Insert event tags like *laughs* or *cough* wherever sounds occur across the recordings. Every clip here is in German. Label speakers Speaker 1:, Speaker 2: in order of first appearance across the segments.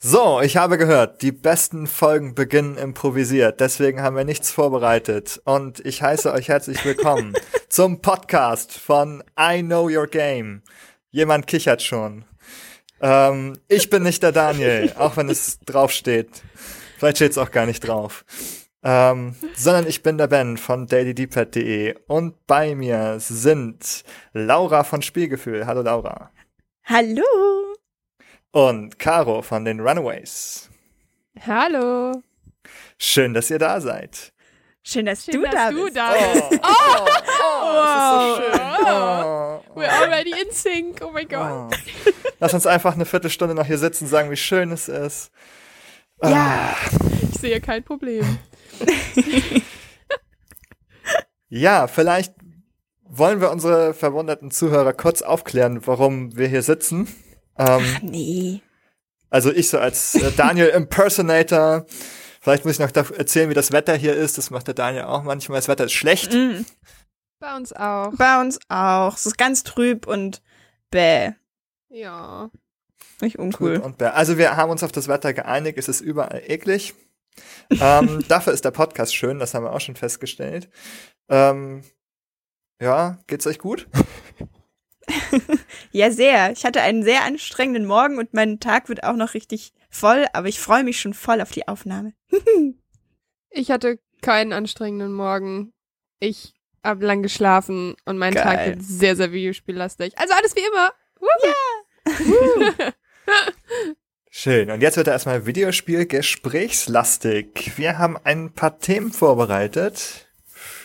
Speaker 1: So, ich habe gehört, die besten Folgen beginnen improvisiert, deswegen haben wir nichts vorbereitet. Und ich heiße euch herzlich willkommen *laughs* zum Podcast von I Know Your Game. Jemand kichert schon. Ähm, ich bin nicht der Daniel, auch wenn es *laughs* draufsteht. Vielleicht steht es auch gar nicht drauf. Ähm, sondern ich bin der Ben von dailydpad.de und bei mir sind Laura von Spielgefühl. Hallo Laura.
Speaker 2: Hallo
Speaker 1: und Caro von den Runaways.
Speaker 3: Hallo.
Speaker 1: Schön, dass ihr da seid.
Speaker 2: Schön, dass
Speaker 3: Schön,
Speaker 2: du
Speaker 3: dass
Speaker 2: da
Speaker 3: du
Speaker 2: bist.
Speaker 3: da
Speaker 1: Oh,
Speaker 3: bist. *laughs*
Speaker 1: oh, oh,
Speaker 3: Wow.
Speaker 1: das ist so schön. Oh,
Speaker 3: We're already in sync. Oh my god.
Speaker 1: oh. Lass uns einfach eine Viertelstunde noch hier sitzen und sagen, wie schön es ist.
Speaker 2: Ja.
Speaker 3: Ich sehe kein Problem. *laughs*
Speaker 1: Ja, vielleicht wollen wir unsere verwunderten Zuhörer kurz aufklären, warum wir hier sitzen. Ähm,
Speaker 2: Nee.
Speaker 1: also ich so als äh, Daniel Impersonator. Vielleicht muss ich noch da- erzählen, wie das Wetter hier ist. Das macht der Daniel auch manchmal. Das Wetter ist schlecht.
Speaker 2: Mm,
Speaker 3: Bei uns auch.
Speaker 2: bei uns auch. Es ist ganz trüb und bäh.
Speaker 3: Ja.
Speaker 2: Nicht uncool.
Speaker 1: Trüb und bär. Also wir haben uns auf das Wetter geeinigt. Es ist überall eklig. ähm, *laughs* dafür ist der Podcast schön. Das haben wir auch schon festgestellt. Ähm, ja, geht's euch gut? *laughs*
Speaker 2: Ja, sehr. Ich hatte einen sehr anstrengenden Morgen und mein Tag wird auch noch richtig voll, aber ich freue mich schon voll auf die Aufnahme. *laughs*
Speaker 3: Ich hatte keinen anstrengenden Morgen. Ich habe lang geschlafen und mein
Speaker 2: Geil.
Speaker 3: Tag wird sehr, sehr videospiellastig. Also alles wie immer. Woo! *laughs*
Speaker 1: Schön. Und jetzt wird erstmal Videospiel gesprächslastig. Wir haben ein paar Themen vorbereitet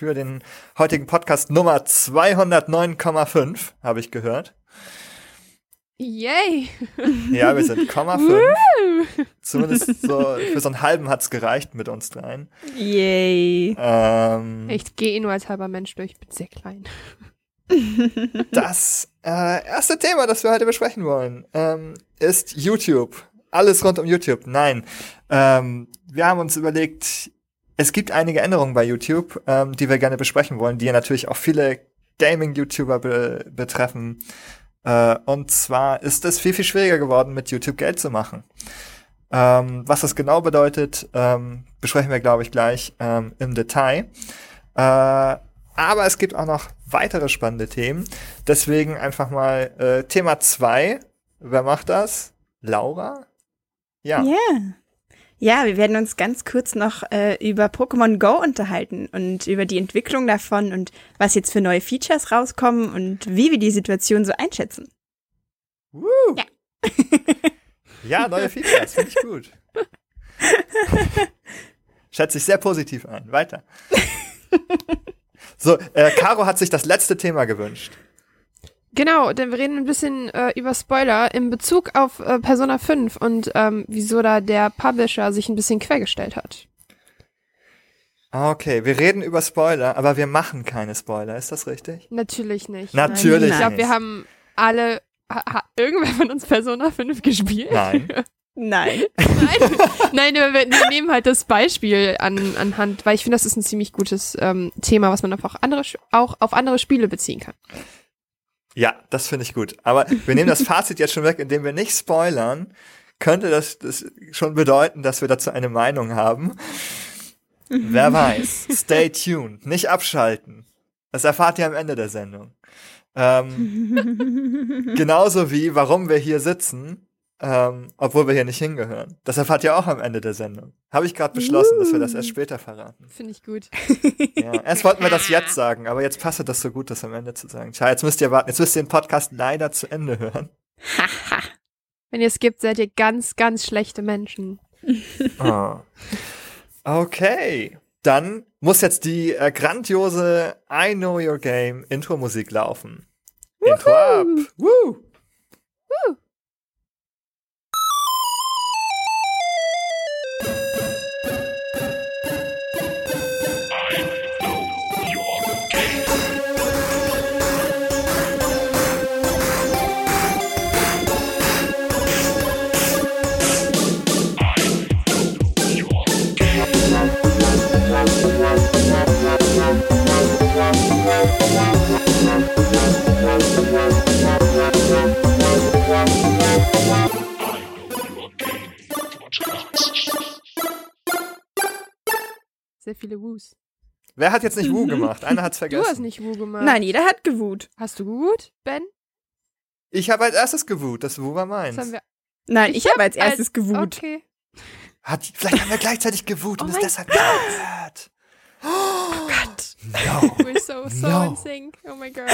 Speaker 1: für den heutigen Podcast Nummer 209,5, habe ich gehört.
Speaker 3: Yay. *laughs*
Speaker 1: Ja, wir sind Komma 5.
Speaker 3: Woo!
Speaker 1: Zumindest so für so einen halben hat's gereicht mit uns dreien.
Speaker 2: Yay.
Speaker 1: Ähm,
Speaker 3: Ich gehe eh nur als halber Mensch durch. Ich bin sehr klein. *laughs* *laughs*
Speaker 1: das äh, erste Thema, das wir heute besprechen wollen, ähm, ist YouTube. Alles rund um YouTube. Nein. Ähm, wir haben uns überlegt, es gibt einige Änderungen bei YouTube, ähm, die wir gerne besprechen wollen, die ja natürlich auch viele Gaming-YouTuber be betreffen. Äh, und zwar ist es viel, viel schwieriger geworden, mit YouTube Geld zu machen. Ähm, was das genau bedeutet, ähm, besprechen wir, glaube ich, gleich ähm, im Detail. Äh, aber es gibt auch noch weitere spannende Themen. Deswegen einfach mal äh, Thema zwei. Wer macht das? Laura? Ja.
Speaker 2: Ja. Ja, wir werden uns ganz kurz noch äh, über Pokémon Go unterhalten und über die Entwicklung davon und was jetzt für neue Features rauskommen und wie wir die Situation so einschätzen.
Speaker 1: Woo.
Speaker 2: Ja. *laughs*
Speaker 1: ja, neue Features, finde ich gut. *laughs* Schätze ich sehr positiv ein. Weiter. So, äh, Caro hat sich das letzte Thema gewünscht.
Speaker 3: Genau, denn wir reden ein bisschen äh, über Spoiler in Bezug auf äh, Persona 5 und ähm, wieso da der Publisher sich ein bisschen quergestellt hat.
Speaker 1: Okay, wir reden über Spoiler, aber wir machen keine Spoiler, ist das richtig?
Speaker 3: Natürlich nicht.
Speaker 1: Natürlich
Speaker 3: Ich glaube,
Speaker 1: nicht.
Speaker 3: wir haben alle. Ha, ha, irgendwer von uns Persona 5 gespielt?
Speaker 1: Nein. *laughs*
Speaker 2: Nein.
Speaker 3: Nein, *laughs* Nein wir, wir nehmen halt das Beispiel an, anhand, weil ich finde, das ist ein ziemlich gutes ähm, Thema, was man auch, andere, auch auf andere Spiele beziehen kann.
Speaker 1: Ja, das finde ich gut. Aber wir nehmen das *laughs* Fazit jetzt schon weg, indem wir nicht spoilern. Könnte das, das schon bedeuten, dass wir dazu eine Meinung haben? Wer weiß. Stay tuned. Nicht abschalten. Das erfahrt ihr am Ende der Sendung. Ähm, *laughs* genauso wie, warum wir hier sitzen, ähm, obwohl wir hier nicht hingehören. Das erfahrt ihr auch am Ende der Sendung. Habe ich gerade beschlossen, dass wir das erst später verraten.
Speaker 3: Finde ich gut.
Speaker 1: Ja, erst wollten wir das jetzt sagen, aber jetzt passt das so gut, das am Ende zu sagen. Tja, jetzt müsst ihr warten, jetzt müsst ihr den Podcast leider zu Ende hören.
Speaker 3: Wenn ihr es gibt, seid ihr ganz, ganz schlechte Menschen.
Speaker 1: Oh. Okay, dann muss jetzt die äh, grandiose I Know Your Game Intro-Musik laufen. Intro ab. Woo.
Speaker 4: Thank
Speaker 3: Sehr viele Woos.
Speaker 1: Wer hat jetzt nicht Wu mhm. gemacht? Einer hat's vergessen.
Speaker 3: Du hast nicht Wu gemacht.
Speaker 2: Nein, jeder hat gewut.
Speaker 3: Hast du gewut, Ben?
Speaker 1: Ich habe als erstes gewut. Das Wu war meins.
Speaker 3: Das
Speaker 2: Nein, ich,
Speaker 3: ich
Speaker 2: habe
Speaker 3: hab als
Speaker 2: erstes
Speaker 3: als,
Speaker 2: gewut.
Speaker 3: Okay.
Speaker 1: Hat, vielleicht haben wir gleichzeitig gewut
Speaker 3: oh
Speaker 1: und es deshalb gehört.
Speaker 2: Oh, oh Gott.
Speaker 1: No.
Speaker 3: We're so, so
Speaker 1: no.
Speaker 3: in sync. Oh my God.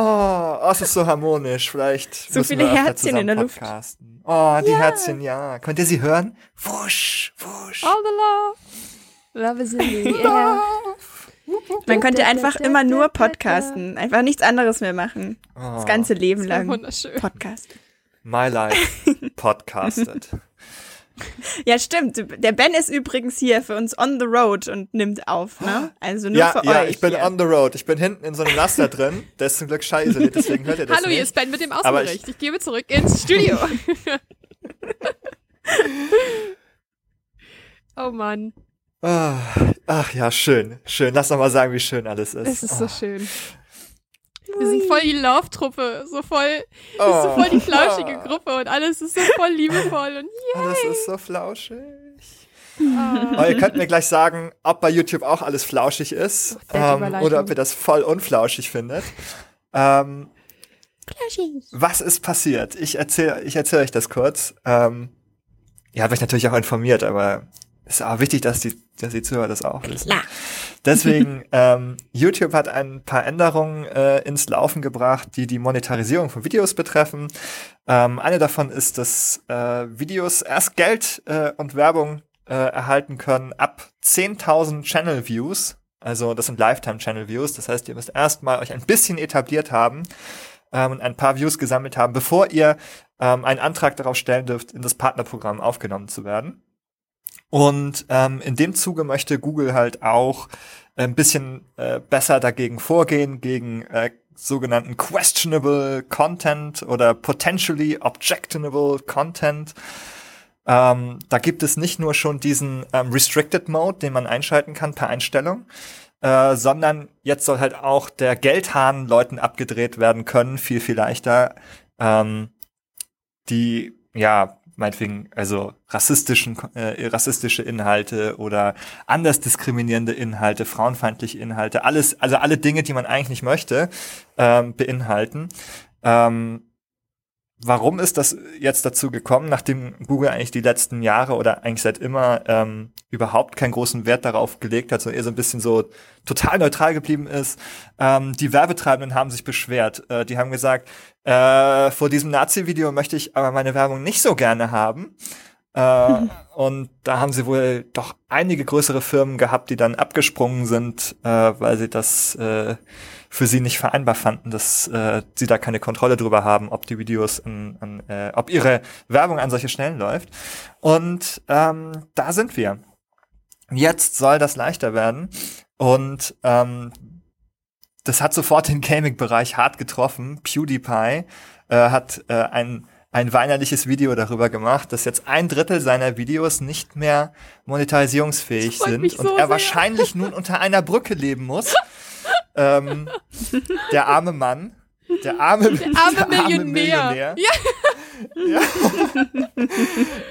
Speaker 1: Oh, oh, es ist so harmonisch. Vielleicht
Speaker 2: So viele Herzchen in der Luft.
Speaker 1: podcasten. Oh, die Herzchen, ja. Könnt ihr sie hören? Wusch, wusch.
Speaker 3: All the love. Love is in the air.
Speaker 2: Man könnte einfach immer nur podcasten. Einfach nichts anderes mehr machen.
Speaker 1: Oh,
Speaker 2: Das ganze Leben lang.
Speaker 3: wunderschön.
Speaker 2: Podcast.
Speaker 1: My life podcasted. *laughs*
Speaker 2: Ja, stimmt. Der Ben ist übrigens hier für uns on the road und nimmt auf, ne? Also nur
Speaker 1: ja,
Speaker 2: für
Speaker 1: ja,
Speaker 2: euch.
Speaker 1: ich bin
Speaker 2: hier.
Speaker 1: on the road. Ich bin hinten in so einem Laster drin. Der ist zum Glück scheiße, deswegen hört ihr das
Speaker 3: Hallo, hier
Speaker 1: nicht.
Speaker 3: ist Ben mit dem Außenbericht. Ich, gebe zurück ins Studio. *laughs* oh Mann,
Speaker 1: Ah, ach ja, schön, schön. Lass doch mal sagen, wie schön alles ist.
Speaker 3: es ist so
Speaker 1: Ah.
Speaker 3: schön. Wir sind voll die Love-Truppe, so voll,
Speaker 1: Oh.
Speaker 3: so voll die flauschige *laughs* Gruppe und alles ist so voll liebevoll und *laughs*
Speaker 1: Alles ist so flauschig.
Speaker 3: yeah.
Speaker 1: Aber ihr könnt mir gleich sagen, ob bei YouTube auch alles flauschig ist
Speaker 3: Oh,
Speaker 1: ähm, oder ob ihr das voll unflauschig findet. Ähm, was ist passiert? Ich erzähle ich erzähl euch das kurz. Ähm, ihr habt euch natürlich auch informiert, aber ist auch wichtig, dass die, dass die Zuhörer das auch wissen.
Speaker 2: Klar.
Speaker 1: Deswegen, *laughs* ähm, YouTube hat ein paar Änderungen äh, ins Laufen gebracht, die die Monetarisierung von Videos betreffen. Ähm, eine davon ist, dass äh, Videos erst Geld äh, und Werbung äh, erhalten können ab 10.000 Channel Views. Also das sind Lifetime Channel Views. Das heißt, ihr müsst erstmal euch ein bisschen etabliert haben ähm, und ein paar Views gesammelt haben, bevor ihr ähm, einen Antrag darauf stellen dürft, in das Partnerprogramm aufgenommen zu werden. Und ähm, in dem Zuge möchte Google halt auch ein bisschen äh, besser dagegen vorgehen, gegen äh, sogenannten questionable Content oder potentially objectionable Content. Ähm, da gibt es nicht nur schon diesen ähm, Restricted Mode, den man einschalten kann per Einstellung, äh, sondern jetzt soll halt auch der Geldhahn Leuten abgedreht werden können, viel, viel leichter, ähm, die, ja, meinetwegen, also rassistischen, äh, rassistische Inhalte oder anders diskriminierende Inhalte, frauenfeindliche Inhalte, alles, also alle Dinge, die man eigentlich nicht möchte, ähm, beinhalten. Ähm, warum ist das jetzt dazu gekommen, nachdem Google eigentlich die letzten Jahre oder eigentlich seit immer ähm, überhaupt keinen großen Wert darauf gelegt hat, sondern eher so ein bisschen so total neutral geblieben ist? Ähm, die Werbetreibenden haben sich beschwert. Äh, die haben gesagt, äh, vor diesem Nazi-Video möchte ich aber meine Werbung nicht so gerne haben. Äh, *laughs* und da haben sie wohl doch einige größere Firmen gehabt, die dann abgesprungen sind, äh, weil sie das äh, für sie nicht vereinbar fanden, dass äh, sie da keine Kontrolle drüber haben, ob die Videos, an, an, äh, ob ihre Werbung an solche Stellen läuft. Und ähm, da sind wir. Jetzt soll das leichter werden und ähm, das hat sofort den Gaming-Bereich hart getroffen. PewDiePie äh, hat äh, ein ein weinerliches Video darüber gemacht, dass jetzt ein Drittel seiner Videos nicht mehr monetarisierungsfähig sind
Speaker 3: mich
Speaker 1: und
Speaker 3: so
Speaker 1: er
Speaker 3: sehr.
Speaker 1: wahrscheinlich nun unter einer Brücke leben muss. *laughs* ähm, der arme Mann, der arme,
Speaker 3: Der arme Millionär.
Speaker 1: Ja.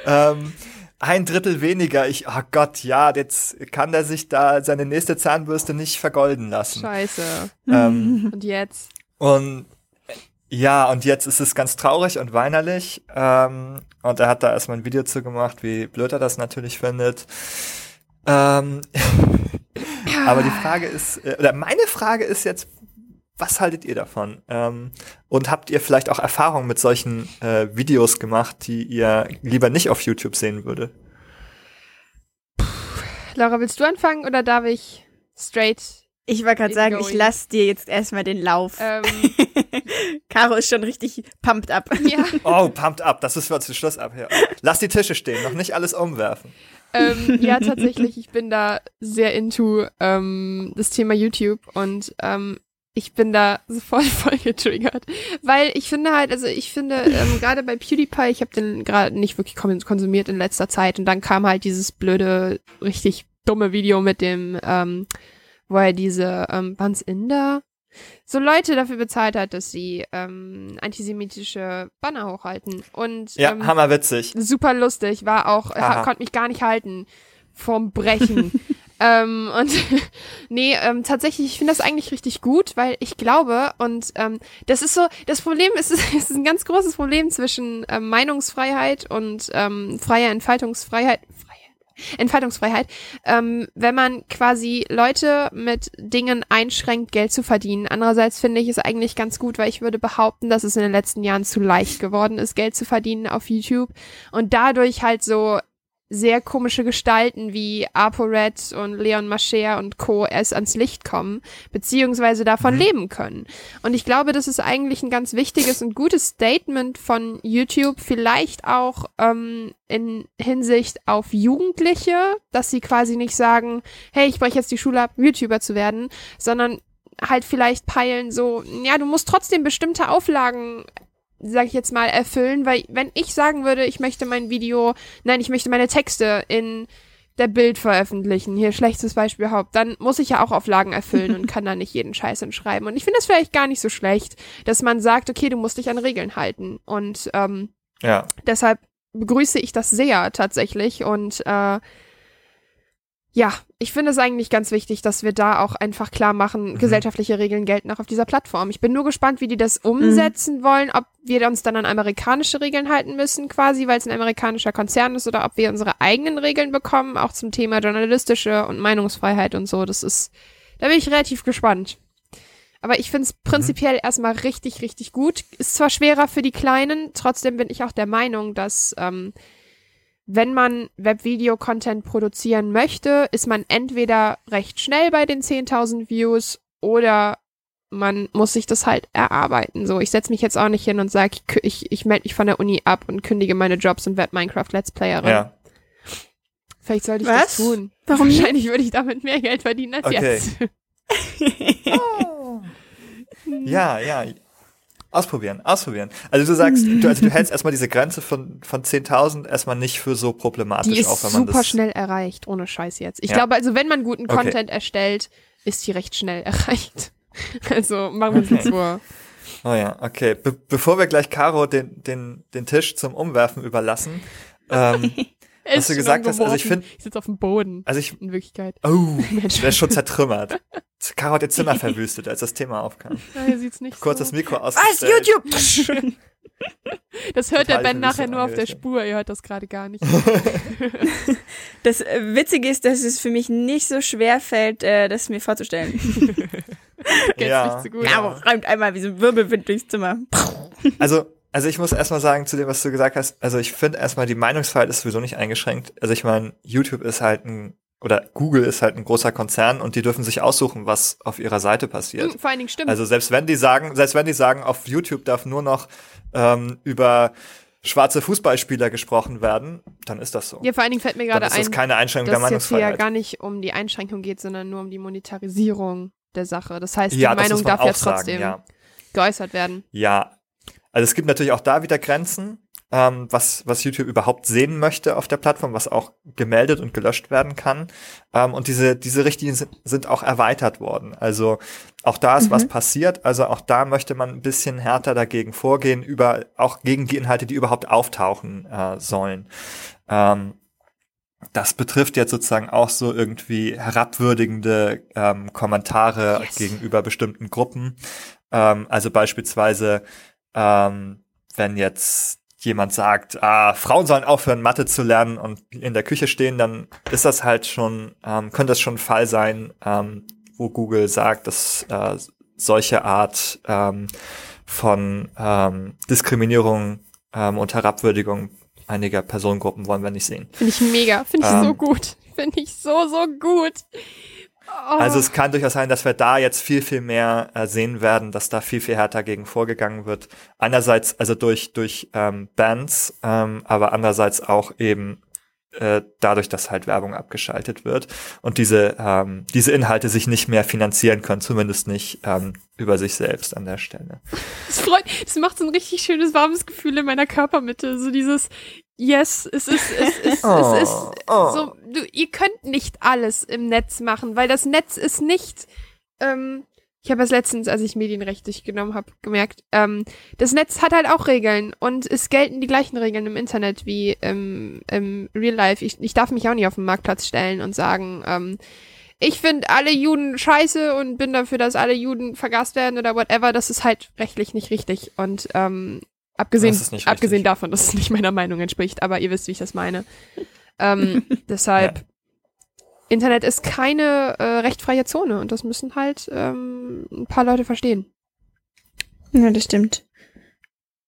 Speaker 1: *laughs* *laughs* ähm, ein Drittel weniger. Ich, oh Gott, ja, jetzt kann er sich da seine nächste Zahnbürste nicht vergolden lassen.
Speaker 3: Scheiße.
Speaker 1: Ähm, *laughs*
Speaker 3: Und jetzt?
Speaker 1: und ja, und jetzt ist es ganz traurig und weinerlich. Ähm, und er hat da erstmal ein Video zu gemacht, wie blöd er das natürlich findet. Ähm, *laughs* aber die Frage ist, äh, oder meine Frage ist jetzt, was haltet ihr davon? Ähm, und habt ihr vielleicht auch Erfahrungen mit solchen äh, Videos gemacht, die ihr lieber nicht auf YouTube sehen würde?
Speaker 3: Laura, willst du anfangen oder darf ich straight?
Speaker 2: Ich wollte gerade sagen, ich
Speaker 3: going.
Speaker 2: lass dir jetzt erstmal den Lauf.
Speaker 3: Ähm, *laughs*
Speaker 2: Caro ist schon richtig pumped up.
Speaker 3: ja,
Speaker 1: Oh, pumped up, das ist für zum Schluss ab. Ja. Lass die Tische stehen, noch nicht alles umwerfen.
Speaker 3: ähm, ja, tatsächlich, ich bin da sehr into ähm, das Thema YouTube und ähm, ich bin da *laughs* so voll, voll getriggert. Weil ich finde halt, also ich finde, ähm, *laughs* gerade bei PewDiePie, ich habe den gerade nicht wirklich kon- konsumiert in letzter Zeit und dann kam halt dieses blöde, richtig dumme Video mit dem, ähm, wo er diese, ähm, waren's Inder? So Leute dafür bezahlt hat, dass sie ähm, antisemitische Banner hochhalten. Und
Speaker 1: Ja,
Speaker 3: ähm,
Speaker 1: hammerwitzig.
Speaker 3: super lustig, war auch, ha, konnte mich gar nicht halten vom Brechen. *laughs* Ähm, und *laughs* nee, ähm, tatsächlich, ich finde das eigentlich richtig gut, weil ich glaube, und ähm, das ist so, das Problem ist, *laughs* es ist ein ganz großes Problem zwischen ähm, Meinungsfreiheit und ähm, freier Entfaltungsfreiheit. Entfaltungsfreiheit, ähm, wenn man quasi Leute mit Dingen einschränkt, Geld zu verdienen. Andererseits finde ich es eigentlich ganz gut, weil ich würde behaupten, dass es in den letzten Jahren zu leicht geworden ist, Geld zu verdienen auf YouTube und dadurch halt so sehr komische Gestalten wie ApoRed und Leon Mascher und Co. erst ans Licht kommen, beziehungsweise davon mhm. leben können. Und ich glaube, das ist eigentlich ein ganz wichtiges und gutes Statement von YouTube, vielleicht auch ähm, in Hinsicht auf Jugendliche, dass sie quasi nicht sagen, hey, ich breche jetzt die Schule ab, YouTuber zu werden, sondern halt vielleicht peilen so, ja, du musst trotzdem bestimmte Auflagen sag ich jetzt mal, erfüllen, weil wenn ich sagen würde, ich möchte mein Video, nein, ich möchte meine Texte in der Bild veröffentlichen, hier schlechtes Beispiel überhaupt, dann muss ich ja auch Auflagen erfüllen und *laughs* kann da nicht jeden Scheiß entschreiben. Und ich finde es vielleicht gar nicht so schlecht, dass man sagt, okay, du musst dich an Regeln halten. Und ähm, ja. deshalb begrüße ich das sehr tatsächlich und äh, ja, ich finde es eigentlich ganz wichtig, dass wir da auch einfach klar machen, mhm. gesellschaftliche Regeln gelten auch auf dieser Plattform. Ich bin nur gespannt, wie die das umsetzen mhm. wollen, ob wir uns dann an amerikanische Regeln halten müssen, quasi, weil es ein amerikanischer Konzern ist, oder ob wir unsere eigenen Regeln bekommen, auch zum Thema journalistische und Meinungsfreiheit und so. Das ist, da bin ich relativ gespannt. Aber ich finde es prinzipiell mhm. erstmal richtig, richtig gut. Ist zwar schwerer für die Kleinen, trotzdem bin ich auch der Meinung, dass ähm, wenn man Webvideo-Content produzieren möchte, ist man entweder recht schnell bei den 10.000 Views oder man muss sich das halt erarbeiten. So, ich setze mich jetzt auch nicht hin und sage, ich, ich, ich melde mich von der Uni ab und kündige meine Jobs und werde Minecraft Let's Playerin. Ja. Vielleicht sollte ich Was? das tun. Warum? Wahrscheinlich würde ich damit mehr Geld verdienen als okay. jetzt.
Speaker 1: oh. *laughs* *laughs* Ja, ja. Ausprobieren, ausprobieren. Also du sagst, du, also du *laughs* hältst erstmal diese Grenze von, von 10.000 erstmal nicht für so problematisch
Speaker 3: die ist auf, wenn man super schnell erreicht, ohne Scheiß jetzt. Ich ja. glaube, also wenn man guten Content okay. erstellt, ist die recht schnell *laughs* erreicht. Also machen wir uns okay. vor.
Speaker 1: Oh ja, okay. Be bevor wir gleich Caro den, den, den Tisch zum Umwerfen überlassen, ähm, *laughs* was du gesagt hast, also ich finde.
Speaker 3: Ich sitze auf dem Boden.
Speaker 1: Also ich.
Speaker 3: In Wirklichkeit.
Speaker 1: Oh, *laughs* der ist schon zertrümmert. *laughs* Caro hat ihr Zimmer verwüstet, als das Thema aufkam.
Speaker 3: Ja, hier sieht's nicht
Speaker 1: Kurz
Speaker 3: so.
Speaker 1: das Mikro ausgestellt.
Speaker 3: Was, YouTube? *laughs* Das hört Total der Ben nachher nur auf der Spur, ihr hört das gerade gar nicht.
Speaker 2: das äh, Witzige ist, dass es für mich nicht so schwer fällt, äh, das mir vorzustellen.
Speaker 1: ja, nicht so gut.
Speaker 2: Ja, räumt einmal wie so ein Wirbelwind durchs Zimmer.
Speaker 1: Also, also ich muss erstmal sagen zu dem, was du gesagt hast, also ich finde erstmal die Meinungsfreiheit ist sowieso nicht eingeschränkt. Also ich meine, YouTube ist halt ein oder Google ist halt ein großer Konzern und die dürfen sich aussuchen, was auf ihrer Seite passiert.
Speaker 3: Hm, vor allen Dingen stimmt.
Speaker 1: Also selbst wenn die sagen, selbst wenn die sagen, auf YouTube darf nur noch ähm, über schwarze Fußballspieler gesprochen werden, dann ist das so.
Speaker 3: Ja, vor allen Dingen fällt mir gerade ein,
Speaker 1: das ist keine Einschränkung der
Speaker 3: Meinungsfreiheit.
Speaker 1: Dass
Speaker 3: es hier ja gar nicht um die Einschränkung geht, sondern nur um die Monetarisierung der Sache. Das heißt, die ja, Meinung darf ja trotzdem sagen, ja. geäußert werden.
Speaker 1: Ja, also es gibt natürlich auch da wieder Grenzen ähm, was, was YouTube überhaupt sehen möchte auf der Plattform, was auch gemeldet und gelöscht werden kann. Ähm, und diese, diese Richtlinien sind, sind auch erweitert worden. Also auch da ist mhm. was passiert. Also auch da möchte man ein bisschen härter dagegen vorgehen, über, auch gegen die Inhalte, die überhaupt auftauchen äh, sollen. Ähm, das betrifft jetzt sozusagen auch so irgendwie herabwürdigende ähm, Kommentare yes. gegenüber bestimmten Gruppen. Ähm, also beispielsweise, ähm, wenn jetzt jemand sagt, ah, Frauen sollen aufhören, Mathe zu lernen und in der Küche stehen, dann ist das halt schon, ähm, könnte das schon ein Fall sein, ähm, wo Google sagt, dass äh, solche Art ähm, von ähm, Diskriminierung ähm, und Herabwürdigung einiger Personengruppen wollen wir nicht sehen.
Speaker 3: Finde ich mega, finde ich ähm, so gut. Finde ich so, so gut.
Speaker 1: Also es kann durchaus sein, dass wir da jetzt viel, viel mehr äh, sehen werden, dass da viel, viel härter gegen vorgegangen wird. Einerseits also durch, durch ähm, Bands, ähm, aber andererseits auch eben äh, dadurch, dass halt Werbung abgeschaltet wird und diese, ähm, diese Inhalte sich nicht mehr finanzieren können, zumindest nicht ähm, über sich selbst an der Stelle.
Speaker 3: Das freut, das macht so ein richtig schönes, warmes Gefühl in meiner Körpermitte. So dieses, Yes, es ist, es ist, oh, es ist oh. so, du, ihr könnt nicht alles im Netz machen, weil das Netz ist nicht, ähm, ich habe es letztens, als ich Medienrecht durchgenommen habe, gemerkt, ähm, das Netz hat halt auch Regeln und es gelten die gleichen Regeln im Internet wie im, im Real Life. Ich, ich darf mich auch nicht auf den Marktplatz stellen und sagen, ähm, ich finde alle Juden scheiße und bin dafür, dass alle Juden vergast werden oder whatever. Das ist halt rechtlich nicht richtig. Und ähm, abgesehen, abgesehen davon, dass es nicht meiner Meinung entspricht, aber ihr wisst, wie ich das meine. ähm, *laughs* deshalb. Ja. Internet ist keine äh, rechtfreie Zone und das müssen halt ähm, ein paar Leute verstehen.
Speaker 2: Ja, das stimmt.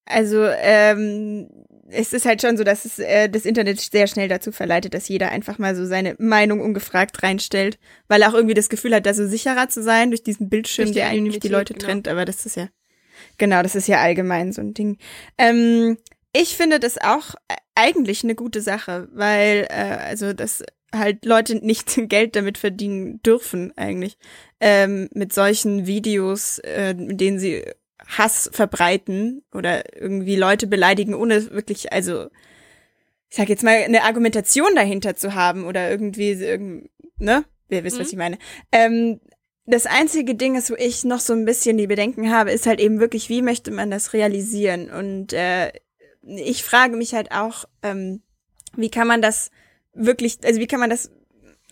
Speaker 2: Also, ähm, es ist halt schon so, dass es äh, das Internet sehr schnell dazu verleitet, dass jeder einfach mal so seine Meinung ungefragt reinstellt, weil er auch irgendwie das Gefühl hat, da so sicherer zu sein durch diesen Bildschirm, durch die der eigentlich die Leute genau. trennt. Aber das ist ja, genau, das ist ja allgemein so ein Ding. Ähm, ich finde das auch eigentlich eine gute Sache, weil äh, also das halt Leute nicht *laughs* Geld damit verdienen dürfen eigentlich ähm, mit solchen Videos, äh, mit denen sie Hass verbreiten oder irgendwie Leute beleidigen, ohne wirklich, also ich sag jetzt mal, eine Argumentation dahinter zu haben oder irgendwie, ne? Wer wisst, mhm. was ich meine. Ähm, das einzige Ding ist, wo ich noch so ein bisschen die Bedenken habe, ist halt eben wirklich, wie möchte man das realisieren? Und äh, ich frage mich halt auch, ähm, wie kann man das wirklich, also wie kann man das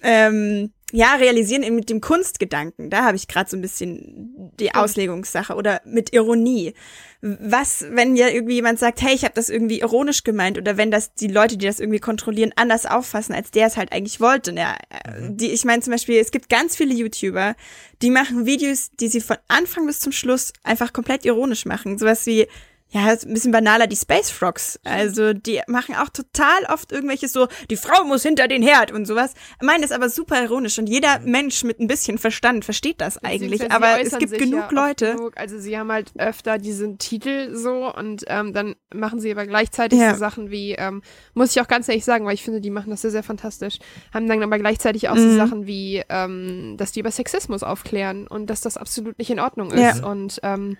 Speaker 2: ähm, ja realisieren mit dem Kunstgedanken? Da habe ich gerade so ein bisschen die Auslegungssache oder mit Ironie. Was, wenn ja irgendwie jemand sagt, hey, ich habe das irgendwie ironisch gemeint oder wenn das die Leute, die das irgendwie kontrollieren, anders auffassen, als der es halt eigentlich wollte. Ja, mhm. die, ich meine zum Beispiel, es gibt ganz viele YouTuber, die machen Videos, die sie von Anfang bis zum Schluss einfach komplett ironisch machen. Sowas wie ja, ist ein bisschen banaler, die Space Frogs. Also, die machen auch total oft irgendwelches so, die Frau muss hinter den Herd und sowas. Meinen das aber super ironisch und jeder Mensch mit ein bisschen Verstand versteht das eigentlich. Aber es gibt genug ja Leute. Genug.
Speaker 3: Also, sie haben halt öfter diesen Titel so und ähm, dann machen sie aber gleichzeitig ja. so Sachen wie, ähm, muss ich auch ganz ehrlich sagen, weil ich finde, die machen das sehr, sehr fantastisch, haben dann aber gleichzeitig auch mhm. so Sachen wie, ähm, dass die über Sexismus aufklären und dass das absolut nicht in Ordnung ist. Ja. Und ähm,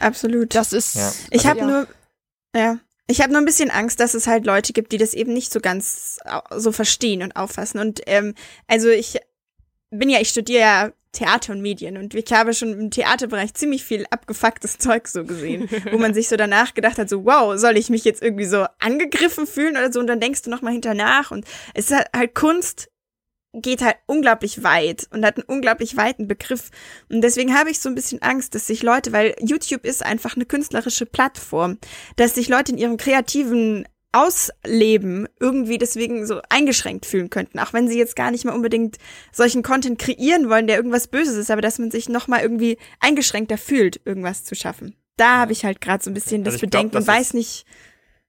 Speaker 2: absolut.
Speaker 3: Das ist. Ja.
Speaker 2: Ich habe ja. nur, ja, ich habe nur ein bisschen Angst, dass es halt Leute gibt, die das eben nicht so ganz so verstehen und auffassen. Und ähm, also ich bin ja, ich studiere ja Theater und Medien und ich habe schon im Theaterbereich ziemlich viel abgefucktes *laughs* Zeug so gesehen, wo man sich so danach gedacht hat, so wow, soll ich mich jetzt irgendwie so angegriffen fühlen oder so und dann denkst du nochmal hinter nach und es ist halt Kunst geht halt unglaublich weit und hat einen unglaublich weiten Begriff. Und deswegen habe ich so ein bisschen Angst, dass sich Leute, weil YouTube ist einfach eine künstlerische Plattform, dass sich Leute in ihrem kreativen Ausleben irgendwie deswegen so eingeschränkt fühlen könnten, auch wenn sie jetzt gar nicht mal unbedingt solchen Content kreieren wollen, der irgendwas Böses ist, aber dass man sich noch mal irgendwie eingeschränkter fühlt, irgendwas zu schaffen. Da habe ich halt gerade so ein bisschen also das Bedenken, glaub, das weiß nicht.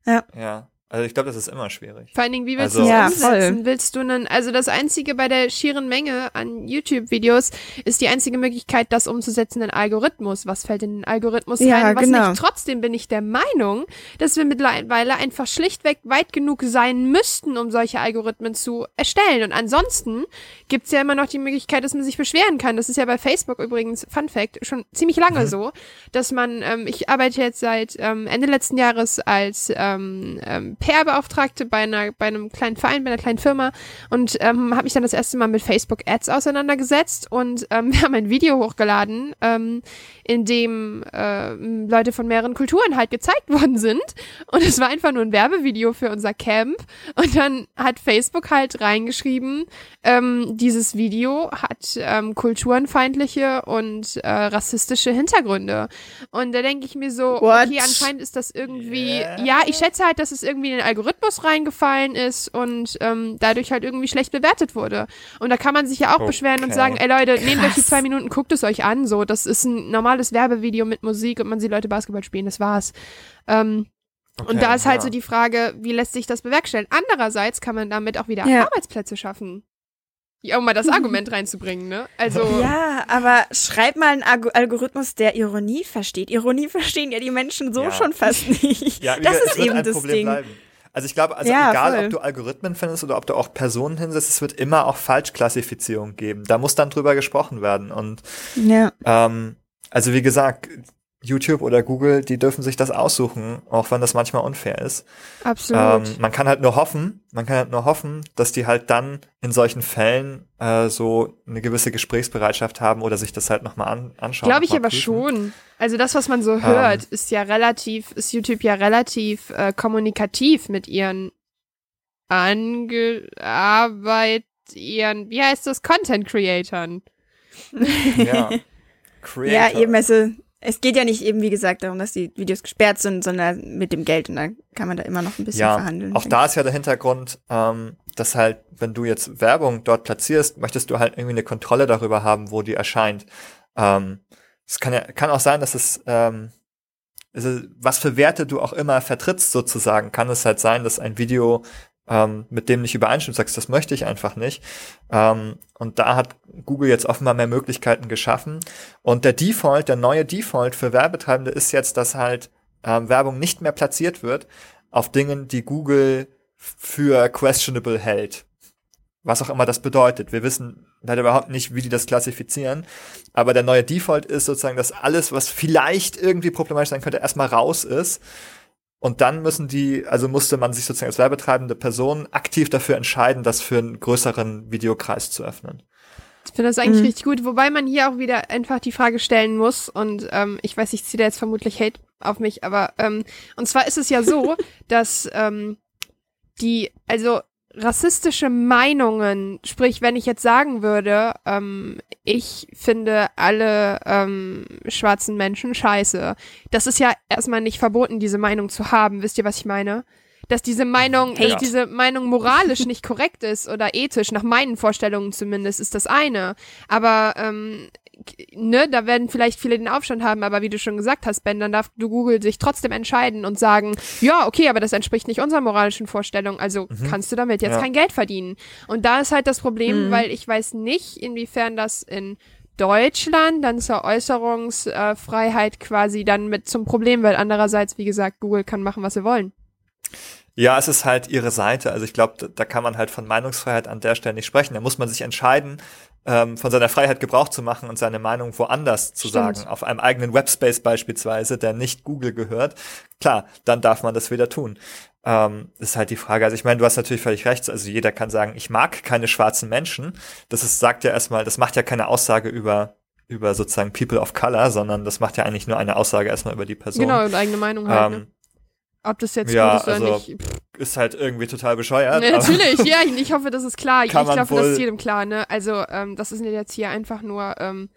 Speaker 1: Ja. ja. Also ich glaube, das ist immer schwierig.
Speaker 3: Vor allen Dingen, wie willst also, du das ja, umsetzen? Voll. Willst du einen, also das einzige bei der schieren Menge an YouTube-Videos ist die einzige Möglichkeit, das umzusetzen, ein Algorithmus. Was fällt in den Algorithmus ja, rein? Was genau. nicht? Trotzdem bin ich der Meinung, dass wir mittlerweile einfach schlichtweg weit genug sein müssten, um solche Algorithmen zu erstellen. Und ansonsten gibt's ja immer noch die Möglichkeit, dass man sich beschweren kann. Das ist ja bei Facebook übrigens, Fun Fact, schon ziemlich lange mhm. so, dass man, ähm, ich arbeite jetzt seit ähm, Ende letzten Jahres als ähm, ähm, PR-Beauftragte bei einer, bei einem kleinen Verein, bei einer kleinen Firma und ähm, habe mich dann das erste Mal mit Facebook Ads auseinandergesetzt und ähm, *laughs* wir haben ein Video hochgeladen, ähm, in dem äh, Leute von mehreren Kulturen halt gezeigt worden sind und es war einfach nur ein Werbevideo für unser Camp und dann hat Facebook halt reingeschrieben, ähm, dieses Video hat ähm, kulturenfeindliche und äh, rassistische Hintergründe und da denke ich mir so, What? okay, anscheinend ist das irgendwie, yeah. ja, ich schätze halt, dass es irgendwie in den Algorithmus reingefallen ist und ähm, dadurch halt irgendwie schlecht bewertet wurde. Und da kann man sich ja auch okay. beschweren und sagen, ey Leute, Krass. nehmt euch die zwei Minuten, guckt es euch an. So, das ist ein normales Werbevideo mit Musik und man sieht Leute Basketball spielen, das war's. Ähm, okay, und da ist halt ja. so die Frage, wie lässt sich das bewerkstelligen? Andererseits kann man damit auch wieder ja. Arbeitsplätze schaffen. Ja, um mal das Argument reinzubringen, ne? Also.
Speaker 2: Ja, aber schreib mal einen Algorithmus, der Ironie versteht. Ironie *laughs* verstehen ja die Menschen so ja. schon fast nicht. *laughs* Ja, das ist eben das Problem Ding. Bleiben.
Speaker 1: Also ich glaube, also ja, egal, voll. ob du Algorithmen findest oder ob du auch Personen hinsetzt, es wird immer auch Falschklassifizierung geben. Da muss dann drüber gesprochen werden. Und
Speaker 2: ja.
Speaker 1: ähm, also wie gesagt, YouTube oder Google, die dürfen sich das aussuchen, auch wenn das manchmal unfair ist.
Speaker 3: Absolut.
Speaker 1: Ähm, man kann halt nur hoffen, man kann halt nur hoffen, dass die halt dann in solchen Fällen äh, so eine gewisse Gesprächsbereitschaft haben oder sich das halt nochmal an, anschauen.
Speaker 3: Glaube ich aber
Speaker 1: prüfen.
Speaker 3: schon. Also das, was man so hört,
Speaker 1: Ähm.
Speaker 3: ist ja relativ, ist YouTube ja relativ äh, kommunikativ mit ihren Angearbeit, ihren, wie heißt das, Content Creatern.
Speaker 1: Ja. *laughs*
Speaker 2: Ja,
Speaker 1: Creator.
Speaker 2: eben, also es geht ja nicht eben, wie gesagt, darum, dass die Videos gesperrt sind, sondern mit dem Geld und dann kann man da immer noch ein bisschen
Speaker 1: ja,
Speaker 2: verhandeln.
Speaker 1: Auch da ist ja der Hintergrund, ähm, dass halt, wenn du jetzt Werbung dort platzierst, möchtest du halt irgendwie eine Kontrolle darüber haben, wo die erscheint. Ähm, es kann ja, kann auch sein, dass es, ähm, also was für Werte du auch immer vertrittst sozusagen, kann es halt sein, dass ein Video ähm, mit dem nicht übereinstimmt, sagst, das möchte ich einfach nicht. Ähm, und da hat Google jetzt offenbar mehr Möglichkeiten geschaffen. Und der Default, der neue Default für Werbetreibende ist jetzt, dass halt ähm, Werbung nicht mehr platziert wird auf Dingen, die Google für questionable hält. Was auch immer das bedeutet. Wir wissen leider überhaupt nicht, wie die das klassifizieren. Aber der neue Default ist sozusagen, dass alles, was vielleicht irgendwie problematisch sein könnte, erstmal raus ist. Und dann müssen die, also musste man sich sozusagen als werbetreibende Person aktiv dafür entscheiden, das für einen größeren Videokreis zu öffnen.
Speaker 3: Ich finde das eigentlich
Speaker 2: Mhm.
Speaker 3: richtig gut, wobei man hier auch wieder einfach die Frage stellen muss und ähm, ich weiß, ich ziehe da jetzt vermutlich Hate auf mich, aber ähm, und zwar ist es ja so, *laughs* dass ähm, die, also rassistische Meinungen, sprich, wenn ich jetzt sagen würde, ähm, ich finde alle ähm, schwarzen Menschen scheiße, das ist ja erstmal nicht verboten, diese Meinung zu haben. Wisst ihr, was ich meine? Dass diese Meinung,
Speaker 1: Hate.
Speaker 3: dass diese Meinung moralisch nicht korrekt ist oder ethisch, nach meinen Vorstellungen zumindest, ist das eine. Aber ähm, ne, da werden vielleicht viele den Aufstand haben, aber wie du schon gesagt hast, Ben, dann darf du Google sich trotzdem entscheiden und sagen, ja, okay, aber das entspricht nicht unserer moralischen Vorstellung, also kannst du damit jetzt
Speaker 1: Ja.
Speaker 3: kein Geld verdienen. Und da ist halt das Problem,
Speaker 2: Mhm.
Speaker 3: weil ich weiß nicht, inwiefern das in Deutschland dann zur Äußerungsfreiheit quasi dann mit zum Problem wird. Andererseits, wie gesagt, Google kann machen, was sie wollen.
Speaker 1: Ja, es ist halt ihre Seite. Also ich glaube, da kann man halt von Meinungsfreiheit an der Stelle nicht sprechen. Da muss man sich entscheiden, ähm, von seiner Freiheit Gebrauch zu machen und seine Meinung woanders zu
Speaker 3: Stimmt.
Speaker 1: sagen. Auf einem eigenen Webspace beispielsweise, der nicht Google gehört. Klar, dann darf man das wieder tun. Ähm, ist halt die Frage. Also ich meine, du hast natürlich völlig recht. Also jeder kann sagen, ich mag keine schwarzen Menschen. Das ist, sagt ja erstmal, das macht ja keine Aussage über über sozusagen People of Color, sondern das macht ja eigentlich nur eine Aussage erstmal über die Person.
Speaker 3: Genau, und eigene Meinung halt. ne? Ob das jetzt
Speaker 1: ja,
Speaker 3: gut ist oder
Speaker 1: also,
Speaker 3: nicht. Pff,
Speaker 1: ist halt irgendwie total bescheuert. aber-
Speaker 3: natürlich, *laughs* ja, ich, ich hoffe, das ist klar. Ich glaube, das ist jedem klar, ne? Also, ähm, das sind jetzt hier einfach nur ähm,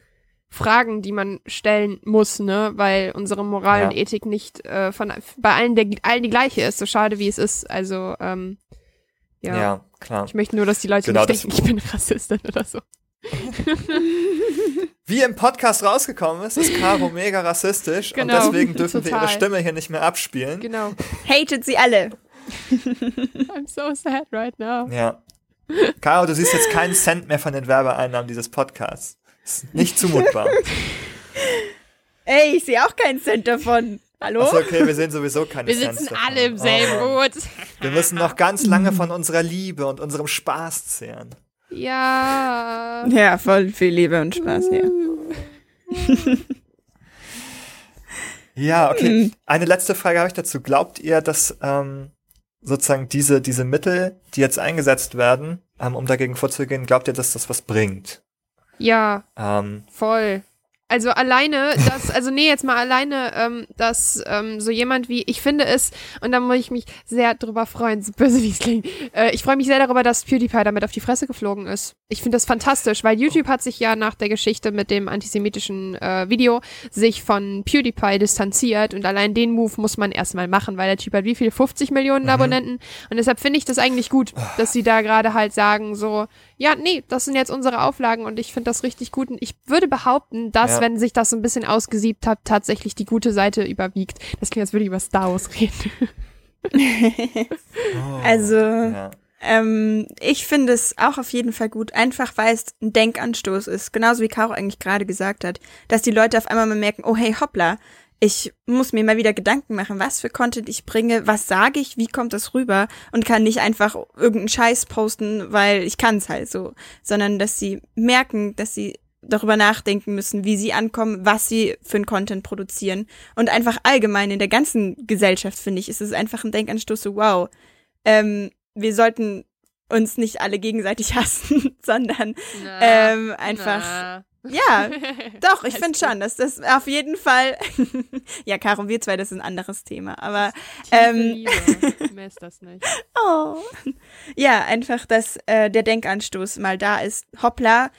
Speaker 3: Fragen, die man stellen muss, ne? Weil unsere Moral
Speaker 1: Ja.
Speaker 3: und Ethik nicht äh, von bei allen der allen die gleiche ist, so schade wie es ist. Also, ähm, ja.
Speaker 1: Ja, klar.
Speaker 3: Ich möchte nur, dass die Leute
Speaker 1: Genau,
Speaker 3: nicht denken, ich bin Rassistin oder so. *laughs*
Speaker 1: Wie im Podcast rausgekommen ist, ist Caro mega rassistisch
Speaker 3: Genau,
Speaker 1: und deswegen *laughs* dürfen wir
Speaker 3: total.
Speaker 1: ihre Stimme hier nicht mehr abspielen.
Speaker 3: Genau.
Speaker 2: Hatet sie alle. *laughs*
Speaker 3: I'm so sad right now.
Speaker 1: Ja. Caro, du siehst jetzt keinen Cent mehr von den Werbeeinnahmen dieses Podcasts. Ist nicht zumutbar.
Speaker 2: Ey, ich sehe auch keinen Cent davon. Hallo?
Speaker 1: Achso, okay, wir sehen sowieso keine
Speaker 3: Wir sitzen
Speaker 1: davon.
Speaker 3: alle im selben
Speaker 1: Oh.
Speaker 3: Boot.
Speaker 1: Wir müssen noch ganz lange von unserer Liebe und unserem Spaß zehren.
Speaker 3: Ja.
Speaker 2: Ja, voll viel Liebe und Spaß hier. *laughs*
Speaker 1: Ja, okay. Eine letzte Frage habe ich dazu. Glaubt ihr, dass ähm, sozusagen diese, diese Mittel, die jetzt eingesetzt werden, ähm, um dagegen vorzugehen, glaubt ihr, dass das was bringt?
Speaker 3: Ja,
Speaker 1: Ähm,
Speaker 3: voll. Also alleine, dass, also nee, jetzt mal alleine, ähm, dass ähm, so jemand wie, ich finde es, und da muss ich mich sehr drüber freuen, so böse wie es klingt, äh, ich freue mich sehr darüber, dass PewDiePie damit auf die Fresse geflogen ist. Ich finde das fantastisch, weil YouTube hat sich ja nach der Geschichte mit dem antisemitischen äh, Video sich von PewDiePie distanziert und allein den Move muss man erstmal machen, weil der Typ hat wie viel? 50 Millionen Abonnenten und deshalb finde ich das eigentlich gut, dass sie da gerade halt sagen so, ja, nee, das sind jetzt unsere Auflagen und ich finde das richtig gut und ich würde behaupten, dass,
Speaker 1: Ja.
Speaker 3: wenn sich das so ein bisschen ausgesiebt hat, tatsächlich die gute Seite überwiegt. Das klingt, als würde ich über Star Wars reden. *laughs*
Speaker 1: oh,
Speaker 2: Also,
Speaker 1: ja.
Speaker 2: ähm, ich finde es auch auf jeden Fall gut, einfach weil es ein Denkanstoß ist, genauso wie Caro eigentlich gerade gesagt hat, dass die Leute auf einmal mal merken, oh hey, hoppla, ich muss mir mal wieder Gedanken machen, was für Content ich bringe, was sage ich, wie kommt das rüber und kann nicht einfach irgendeinen Scheiß posten, weil ich kann es halt so, sondern dass sie merken, dass sie darüber nachdenken müssen, wie sie ankommen, was sie für einen Content produzieren. Und einfach allgemein in der ganzen Gesellschaft, finde ich, ist es einfach ein Denkanstoß, so wow, ähm, wir sollten uns nicht alle gegenseitig *laughs* hassen, sondern
Speaker 3: Na,
Speaker 2: ähm, einfach,
Speaker 3: na.
Speaker 2: Ja, *laughs* doch, ich finde schon, dass das auf jeden Fall, *laughs* ja, Caro, wir zwei, das ist ein anderes Thema, aber ähm, *laughs*
Speaker 3: Liebe. Mehr ist das nicht.
Speaker 2: Oh. Ja, einfach, dass äh, der Denkanstoß mal da ist. Hoppla,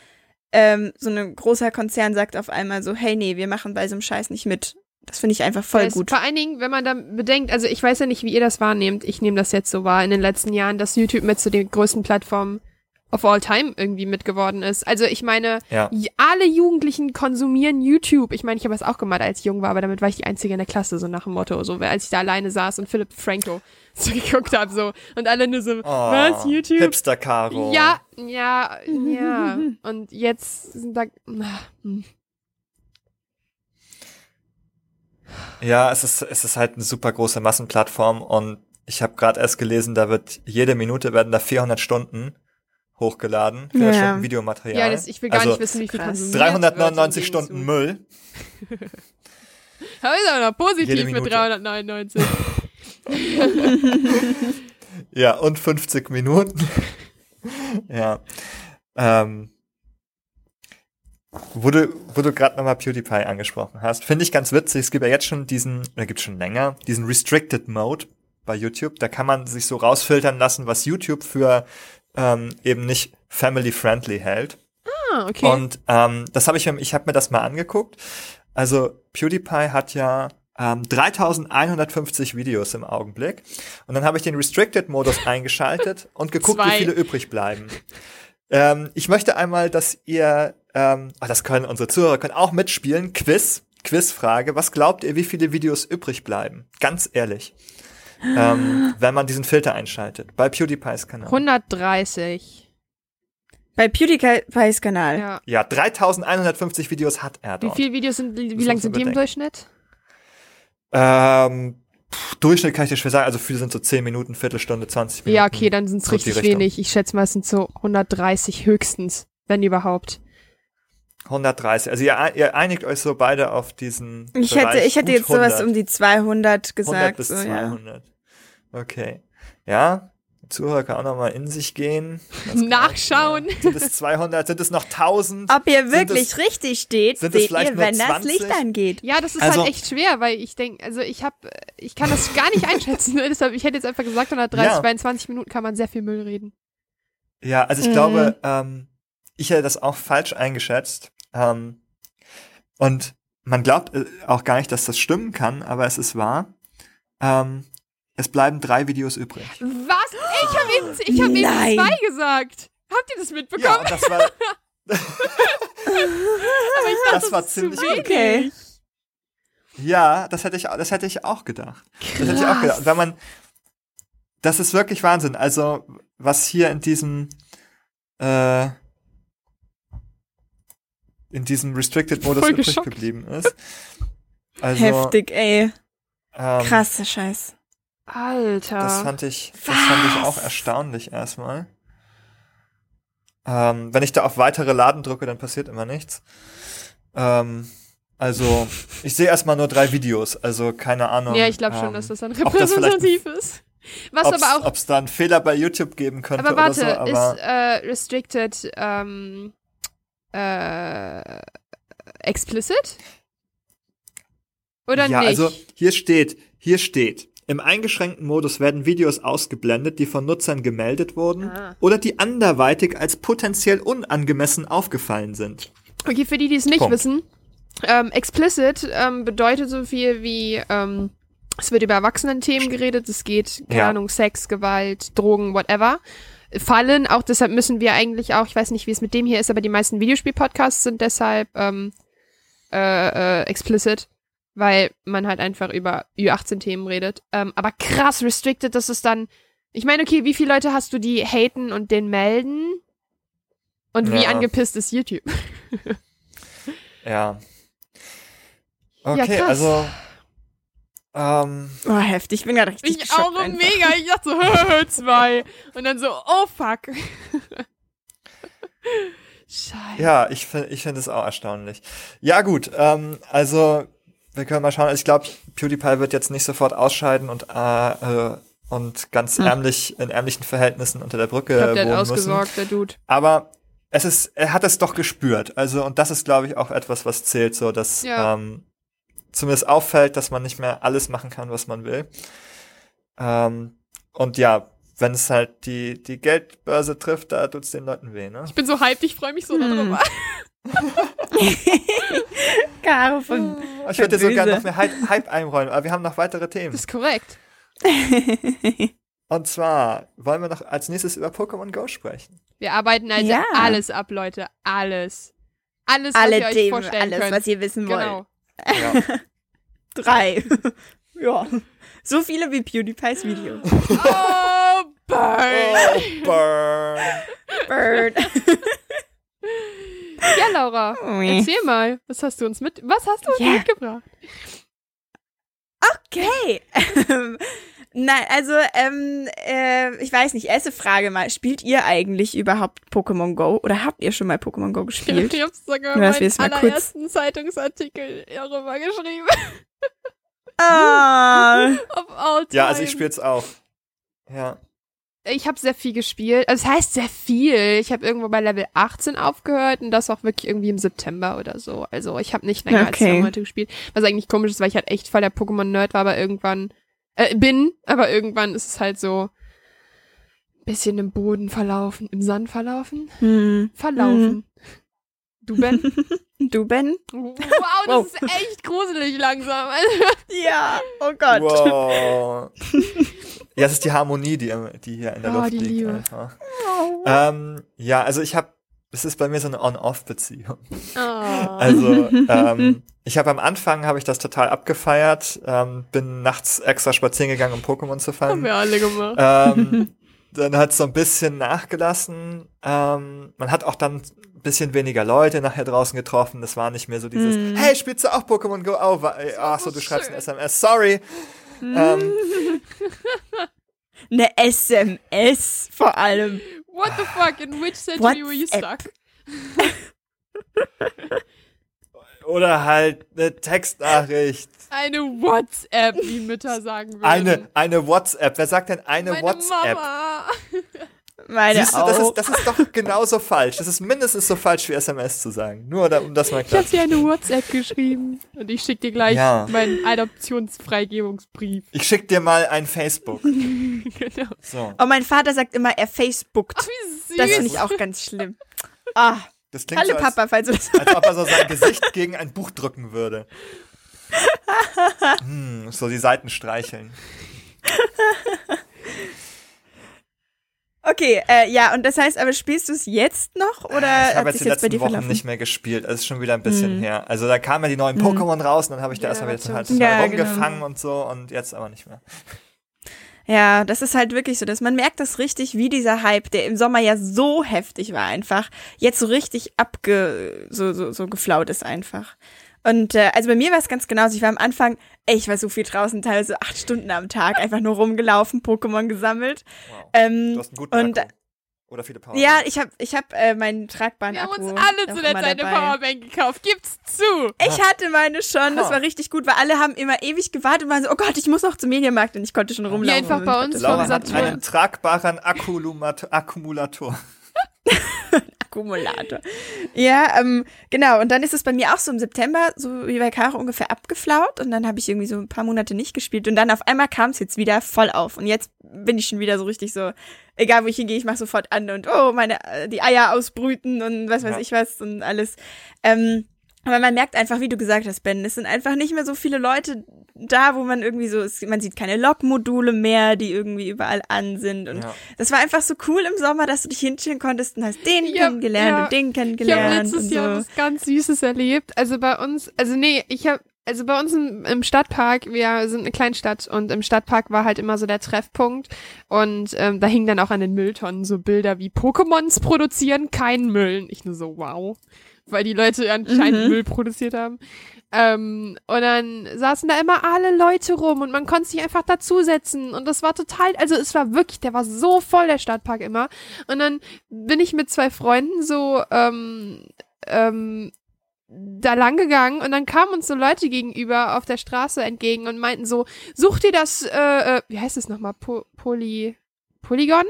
Speaker 2: ähm, so ein großer Konzern sagt auf einmal so, hey, nee, wir machen bei so einem Scheiß nicht mit. Das finde ich einfach voll gut.
Speaker 3: Vor allen Dingen, wenn man dann bedenkt, also ich weiß ja nicht, wie ihr das wahrnehmt, ich nehme das jetzt so wahr in den letzten Jahren, dass YouTube mit zu den größten Plattformen of all time irgendwie mitgeworden ist. Also ich meine,
Speaker 1: Ja.
Speaker 3: alle Jugendlichen konsumieren YouTube. Ich meine, ich habe das auch gemacht, als ich jung war, aber damit war ich die Einzige in der Klasse, so nach dem Motto, so als ich da alleine saß und Philipp Franco *laughs* so geguckt habe, so und alle nur so,
Speaker 1: Oh,
Speaker 3: was, YouTube?
Speaker 1: Hipster Caro.
Speaker 3: Ja, ja, ja. Und jetzt sind da. ah, hm.
Speaker 1: Ja, es ist, es ist halt eine super große Massenplattform und ich habe gerade erst gelesen, da wird jede Minute werden da 400 Stunden hochgeladen, 400
Speaker 2: Ja.
Speaker 1: Stunden Videomaterial.
Speaker 3: Ja, das, ich will gar
Speaker 1: also
Speaker 3: nicht wissen, wie viel konsumiert wird im
Speaker 1: 399
Speaker 3: Gegenzug.
Speaker 1: Stunden Müll. *laughs*
Speaker 3: Aber ist aber noch positiv mit
Speaker 1: Minute.
Speaker 3: 399. *laughs*
Speaker 1: Ja, und 50 Minuten. *laughs* ja. Ähm, wo du, wo du gerade nochmal PewDiePie angesprochen hast, finde ich ganz witzig. Es gibt ja jetzt schon diesen, oder gibt schon länger, diesen Restricted Mode bei YouTube. Da kann man sich so rausfiltern lassen, was YouTube für ähm, eben nicht family-friendly hält.
Speaker 3: ah, okay.
Speaker 1: Und ähm, das habe ich mir, ich habe mir das mal angeguckt. Also PewDiePie hat ja ähm, 3150 Videos im Augenblick. Und dann habe ich den Restricted-Modus *laughs* eingeschaltet und geguckt,
Speaker 3: Zwei.
Speaker 1: wie viele übrig bleiben. Ähm, ich möchte einmal, dass ihr, ähm, ach, das können unsere Zuhörer können auch mitspielen. Quiz, Quizfrage. Was glaubt ihr, wie viele Videos übrig bleiben? Ganz ehrlich. Ähm, wenn man diesen Filter einschaltet. Bei PewDiePies Kanal.
Speaker 3: 130.
Speaker 2: Bei PewDiePies Kanal.
Speaker 3: Ja.
Speaker 1: Ja, 3150 Videos hat er
Speaker 3: Wie
Speaker 1: dort.
Speaker 3: viele Videos sind, wie lang sind die im. Durchschnitt?
Speaker 1: Ähm, pff, Durchschnitt kann ich dir schwer sagen. Also viele sind so 10 Minuten, Viertelstunde, 20 Minuten.
Speaker 3: Ja, okay, dann sind es
Speaker 1: so
Speaker 3: richtig wenig. Ich schätze mal, es sind so 130 höchstens, wenn überhaupt.
Speaker 1: 130. Also ihr, ihr einigt euch so beide auf diesen
Speaker 2: Ich
Speaker 1: Bereich
Speaker 2: hätte, ich hätte jetzt sowas
Speaker 1: 100.
Speaker 2: um die 200
Speaker 1: 100
Speaker 2: gesagt.
Speaker 1: bis
Speaker 2: so, ja.
Speaker 1: 200. Okay. Ja, Zuhörer kann auch noch mal in sich gehen.
Speaker 3: Nachschauen.
Speaker 1: Ja. Sind es 200? Sind es noch 1000?
Speaker 2: Ob ihr wirklich
Speaker 1: es-
Speaker 2: richtig steht, seht ihr, wenn das
Speaker 1: 20?
Speaker 2: Licht angeht.
Speaker 3: Ja, das ist
Speaker 1: Also-
Speaker 3: halt echt schwer, weil ich denke, also ich habe, ich kann das gar nicht *laughs* einschätzen. *laughs* Deshalb, ich hätte jetzt einfach gesagt, 130,
Speaker 1: Ja.
Speaker 3: weil in 20 Minuten kann man sehr viel Müll reden.
Speaker 1: Ja, also ich
Speaker 2: Mhm.
Speaker 1: glaube, ähm, ich hätte das auch falsch eingeschätzt. Ähm, und man glaubt äh, auch gar nicht, dass das stimmen kann, aber es ist wahr. Ähm, es bleiben drei Videos übrig.
Speaker 3: Was? Ich habe eben, ich hab eben zwei gesagt. Habt ihr das mitbekommen?
Speaker 1: Ja, das war, *laughs*
Speaker 3: Aber ich dachte,
Speaker 1: das war
Speaker 3: ist
Speaker 1: ziemlich
Speaker 3: zu.
Speaker 2: Okay.
Speaker 1: ja, das hätte ich, das hätte ich auch gedacht. Das hätte ich auch gedacht. Wenn man, das ist wirklich Wahnsinn. Also, was hier in diesem, äh, in diesem Restricted-Modus übrig
Speaker 3: geschockt.
Speaker 1: geblieben ist. Also,
Speaker 2: Heftig, ey.
Speaker 1: Ähm,
Speaker 2: Krasser Scheiß.
Speaker 3: Alter.
Speaker 1: Das fand ich, das fand ich auch erstaunlich erstmal. Ähm, wenn ich da auf weitere Laden drücke, dann passiert immer nichts. Ähm, also, ich sehe erstmal nur drei Videos, also keine Ahnung.
Speaker 3: ja, ich glaube schon,
Speaker 1: ähm,
Speaker 3: dass das dann
Speaker 1: ob das
Speaker 3: repräsentativ ist. Was
Speaker 1: ob's-
Speaker 3: aber auch,
Speaker 1: Ob es da einen Fehler bei YouTube geben könnte
Speaker 3: aber warte,
Speaker 1: oder so, aber
Speaker 3: ist äh, restricted ähm, äh, explicit? Oder
Speaker 1: ja,
Speaker 3: nicht?
Speaker 1: also hier steht, hier steht, im eingeschränkten Modus werden Videos ausgeblendet, die von Nutzern gemeldet wurden
Speaker 3: Ah.
Speaker 1: oder die anderweitig als potenziell unangemessen aufgefallen sind.
Speaker 3: Okay, für die, die es nicht
Speaker 1: Punkt.
Speaker 3: wissen, ähm, explicit ähm, bedeutet so viel wie, ähm, es wird über Erwachsenen-Themen geredet, es geht, keine
Speaker 1: Ja.
Speaker 3: Ahnung, Sex, Gewalt, Drogen, whatever. Fallen, auch deshalb müssen wir eigentlich auch, ich weiß nicht, wie es mit dem hier ist, aber die meisten Videospiel-Podcasts sind deshalb ähm, äh, äh, explicit, weil man halt einfach über Ü18-Themen redet. Ähm, aber krass restricted, dass es dann, ich meine, okay, wie viele Leute hast du, die haten und den melden? Und wie
Speaker 1: Ja.
Speaker 3: angepisst ist YouTube? *laughs*
Speaker 1: Ja.
Speaker 3: Ja,
Speaker 1: Okay,
Speaker 3: krass.
Speaker 1: also ähm,
Speaker 2: Oh, heftig. Ich bin gerade richtig
Speaker 3: Ich auch
Speaker 2: einfach.
Speaker 3: mega. Ich dachte so, *laughs* zwei. Und dann so, oh fuck. *laughs* Scheiße.
Speaker 1: Ja, ich finde ich finde es auch erstaunlich. Ja, gut, ähm, also wir können mal schauen. Also ich glaube, PewDiePie wird jetzt nicht sofort ausscheiden und äh, äh, und ganz
Speaker 2: Hm.
Speaker 1: ärmlich in ärmlichen Verhältnissen unter der Brücke
Speaker 3: Ich glaub, der hat
Speaker 1: wohnen müssen.
Speaker 3: ausgesorgt, der Dude.
Speaker 1: Aber es ist, er hat es doch gespürt. Also, und das ist, glaube ich, auch etwas, was zählt, so dass
Speaker 3: Ja.
Speaker 1: ähm, zumindest auffällt, dass man nicht mehr alles machen kann, was man will. Ähm, und ja, wenn es halt die, die Geldbörse trifft, da tut's den Leuten weh, ne?
Speaker 3: Ich bin so hyped, ich freue mich so
Speaker 2: Hm.
Speaker 3: darüber. *laughs* *laughs*
Speaker 2: Caro von.
Speaker 1: Ich würde sogar noch mehr Hype, Hype einräumen, aber wir haben noch weitere Themen.
Speaker 3: Das ist korrekt.
Speaker 1: Und zwar wollen wir noch als nächstes über Pokémon Go sprechen.
Speaker 3: Wir arbeiten also
Speaker 2: Ja.
Speaker 3: alles ab, Leute. Alles. Alles, was
Speaker 2: Alle
Speaker 3: ihr euch
Speaker 2: Themen,
Speaker 3: vorstellen
Speaker 2: alles,
Speaker 3: könnt.
Speaker 2: was ihr wissen wollt.
Speaker 3: genau.
Speaker 1: Ja. *laughs*
Speaker 2: Drei. *laughs* ja. So viele wie PewDiePies Video.
Speaker 3: Oh, burn.
Speaker 1: oh, burn.
Speaker 2: Bird.
Speaker 3: Ja, Laura, erzähl mal, was hast du uns mit, was hast du uns
Speaker 2: Ja.
Speaker 3: mitgebracht?
Speaker 2: Okay. *laughs* Nein, also, ähm, äh, ich weiß nicht, erste Frage mal. Spielt ihr eigentlich überhaupt Pokémon Go? Oder habt ihr schon mal Pokémon Go gespielt?
Speaker 3: Ich hab's sogar
Speaker 2: mal kurz-
Speaker 3: allerersten Zeitungsartikel darüber geschrieben.
Speaker 2: Ah. *laughs*
Speaker 3: Of all time.
Speaker 1: Ja, also ich spiel's auch. Ja.
Speaker 3: Ich habe sehr viel gespielt. Also es heißt sehr viel. Ich habe irgendwo bei Level 18 aufgehört und das auch wirklich irgendwie im September oder so. Also ich habe nicht länger als
Speaker 2: Okay.
Speaker 3: zwei Monate gespielt. Was eigentlich komisch ist, weil ich halt echt voll der Pokémon-Nerd war, aber irgendwann äh, bin, aber irgendwann ist es halt so ein bisschen im Boden verlaufen, im Sand verlaufen,
Speaker 2: Hm.
Speaker 3: verlaufen. Du Ben? *laughs*
Speaker 2: Du, Ben?
Speaker 3: Wow, das
Speaker 2: Wow.
Speaker 3: ist echt gruselig langsam. *laughs*
Speaker 2: Ja, oh Gott.
Speaker 1: Wow. *laughs* ja, es ist die Harmonie, die, die hier in der
Speaker 3: Oh,
Speaker 1: Luft liegt. Einfach. Ähm, ja, also ich habe, es ist bei mir so eine On-Off-Beziehung.
Speaker 3: Oh.
Speaker 1: Also *laughs* ähm, ich habe am Anfang habe ich das total abgefeiert, ähm, bin nachts extra spazieren gegangen, um Pokémon zu
Speaker 3: haben
Speaker 1: fangen.
Speaker 3: wir alle gemacht.
Speaker 1: Ähm, *laughs* dann hat es so ein bisschen nachgelassen. Ähm, man hat auch dann ein bisschen weniger Leute nachher draußen getroffen. Das war nicht mehr so dieses,
Speaker 2: Mhm.
Speaker 1: hey, spielst du auch Pokémon Go? Oh, äh, ach so, du schreibst ein SMS. Sorry. Ähm, *laughs*
Speaker 2: Eine SMS vor allem.
Speaker 3: What the fuck? In which century were you stuck? *laughs*
Speaker 1: oder halt eine Textnachricht.
Speaker 3: Eine WhatsApp, wie Mütter sagen würden.
Speaker 1: Eine, eine WhatsApp. Wer sagt denn eine
Speaker 3: Meine
Speaker 1: WhatsApp?
Speaker 3: Mama. *laughs*
Speaker 2: Meine
Speaker 1: Siehst du,
Speaker 2: auch.
Speaker 1: das ist, das ist doch genauso falsch. Das ist mindestens so falsch wie SMS zu sagen. Nur da, um das mal
Speaker 3: Ich
Speaker 1: klar
Speaker 3: habe dir eine WhatsApp geschrieben und ich schicke dir gleich
Speaker 1: Ja.
Speaker 3: meinen Adoptionsfreigebungsbrief.
Speaker 1: Ich schick dir mal ein Facebook. *laughs*
Speaker 3: genau.
Speaker 1: So.
Speaker 2: oh, mein Vater sagt immer, er Facebookt.
Speaker 3: Ach, wie süß.
Speaker 2: Das finde ich auch ganz schlimm. *laughs* Ah,
Speaker 1: Das klingt
Speaker 2: hallo
Speaker 1: so, als,
Speaker 2: Papa, falls du das
Speaker 1: als ob er so sein Gesicht gegen ein Buch drücken würde. *laughs* Hm, so die Seiten streicheln.
Speaker 2: Okay, äh, ja, und das heißt aber, spielst du es jetzt noch oder
Speaker 1: ich habe jetzt die
Speaker 2: jetzt
Speaker 1: letzten Wochen
Speaker 2: verlaufen?
Speaker 1: nicht mehr gespielt. Es ist schon wieder ein bisschen
Speaker 2: Mhm.
Speaker 1: her. Also da kamen ja die neuen Pokémon raus und dann habe ich da erstmal wieder halt
Speaker 2: Ja, genau.
Speaker 1: rumgefangen und so und jetzt aber nicht mehr.
Speaker 2: Ja, das ist halt wirklich so, dass man merkt das richtig, wie dieser Hype, der im Sommer ja so heftig war einfach, jetzt so richtig abge, so, so, so geflaut ist einfach. Und äh, also bei mir war es ganz genauso. Ich war am Anfang, ey, ich war so viel draußen, teilweise acht Stunden am Tag, einfach nur rumgelaufen, Pokémon gesammelt.
Speaker 1: Wow.
Speaker 2: Ähm,
Speaker 1: Du hast einen guten
Speaker 2: und
Speaker 1: Akku. Oder viele Power.
Speaker 2: ja, ich habe ich hab, äh, meinen tragbaren
Speaker 3: Wir haben
Speaker 2: Akku
Speaker 3: uns alle
Speaker 2: auch
Speaker 3: zuletzt
Speaker 2: immer
Speaker 3: eine. Powerbank gekauft. Gib's zu.
Speaker 2: Ich hatte meine schon, das war richtig gut, weil alle haben immer ewig gewartet und waren so, oh Gott, ich muss noch zum Mediamarkt und ich konnte schon rumlaufen.
Speaker 3: einfach
Speaker 2: und
Speaker 3: bei uns
Speaker 1: Laura
Speaker 3: vom
Speaker 1: hat
Speaker 3: Saturn.
Speaker 1: einen tragbaren Akkumulator.
Speaker 2: Akkumulator. Ja, ähm, genau. Und dann ist es bei mir auch so im September, so wie bei Caro ungefähr abgeflaut. Und dann habe ich irgendwie so ein paar Monate nicht gespielt. Und dann auf einmal kam es jetzt wieder voll auf. Und jetzt bin ich schon wieder so richtig so, egal wo ich hingehe, ich mache sofort an und oh, meine, äh, die Eier ausbrüten und was weiß
Speaker 1: Ja.
Speaker 2: ich was und alles. Ähm, aber man merkt einfach, wie du gesagt hast, Ben, es sind einfach nicht mehr so viele Leute da, wo man irgendwie so, man sieht keine Log-Module mehr, die irgendwie überall an sind. Und
Speaker 1: Ja.
Speaker 2: das war einfach so cool im Sommer, dass du dich hinstellen konntest und hast den
Speaker 3: Ja,
Speaker 2: kennengelernt
Speaker 3: ja.
Speaker 2: und den
Speaker 3: Ich habe
Speaker 2: kennengelernt
Speaker 3: letztes
Speaker 2: und
Speaker 3: Jahr
Speaker 2: so.
Speaker 3: was ganz Süßes erlebt. Also bei uns, also nee, ich habe also bei uns im, im Stadtpark, wir sind eine Kleinstadt und im Stadtpark war halt immer so der Treffpunkt und ähm, da hingen dann auch an den Mülltonnen so Bilder wie Pokémons produzieren keinen Müll. Ich nur so, wow. Weil die Leute anscheinend
Speaker 2: Mhm.
Speaker 3: Müll produziert haben. Ähm, und dann saßen da immer alle Leute rum und man konnte sich einfach dazusetzen und das war total, also es war wirklich, der war so voll, der Stadtpark immer. Und dann bin ich mit zwei Freunden so, ähm, ähm, da lang gegangen und dann kamen uns so Leute gegenüber auf der Straße entgegen und meinten so, such dir das, äh, äh, wie heißt es nochmal, po Poly, Polygon?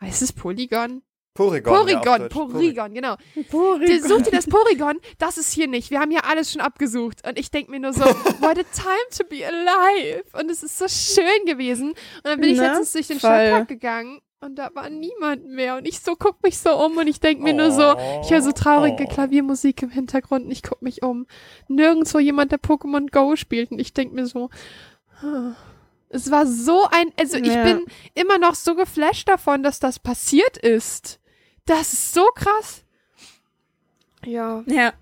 Speaker 3: Heißt es Polygon?
Speaker 1: Porygon.
Speaker 3: Porygon. Porygon, genau.
Speaker 2: Porygon.
Speaker 3: Such dir das Porygon, das ist hier nicht. Wir haben hier alles schon abgesucht. Und ich denk mir nur so, *laughs* what a time to be alive. Und es ist so schön gewesen. Und dann bin ich
Speaker 2: Na,
Speaker 3: letztens durch den
Speaker 2: voll.
Speaker 3: Stadtpark gegangen und da war niemand mehr. Und ich so guck mich so um und ich denk mir nur so, ich höre so traurige
Speaker 1: Oh.
Speaker 3: Klaviermusik im Hintergrund und ich guck mich um. Nirgendwo jemand, der Pokémon Go spielt. Und ich denk mir so, ah. es war so ein, also ich
Speaker 2: Ja.
Speaker 3: bin immer noch so geflasht davon, dass das passiert ist. Das ist so krass. Ja.
Speaker 2: Ja.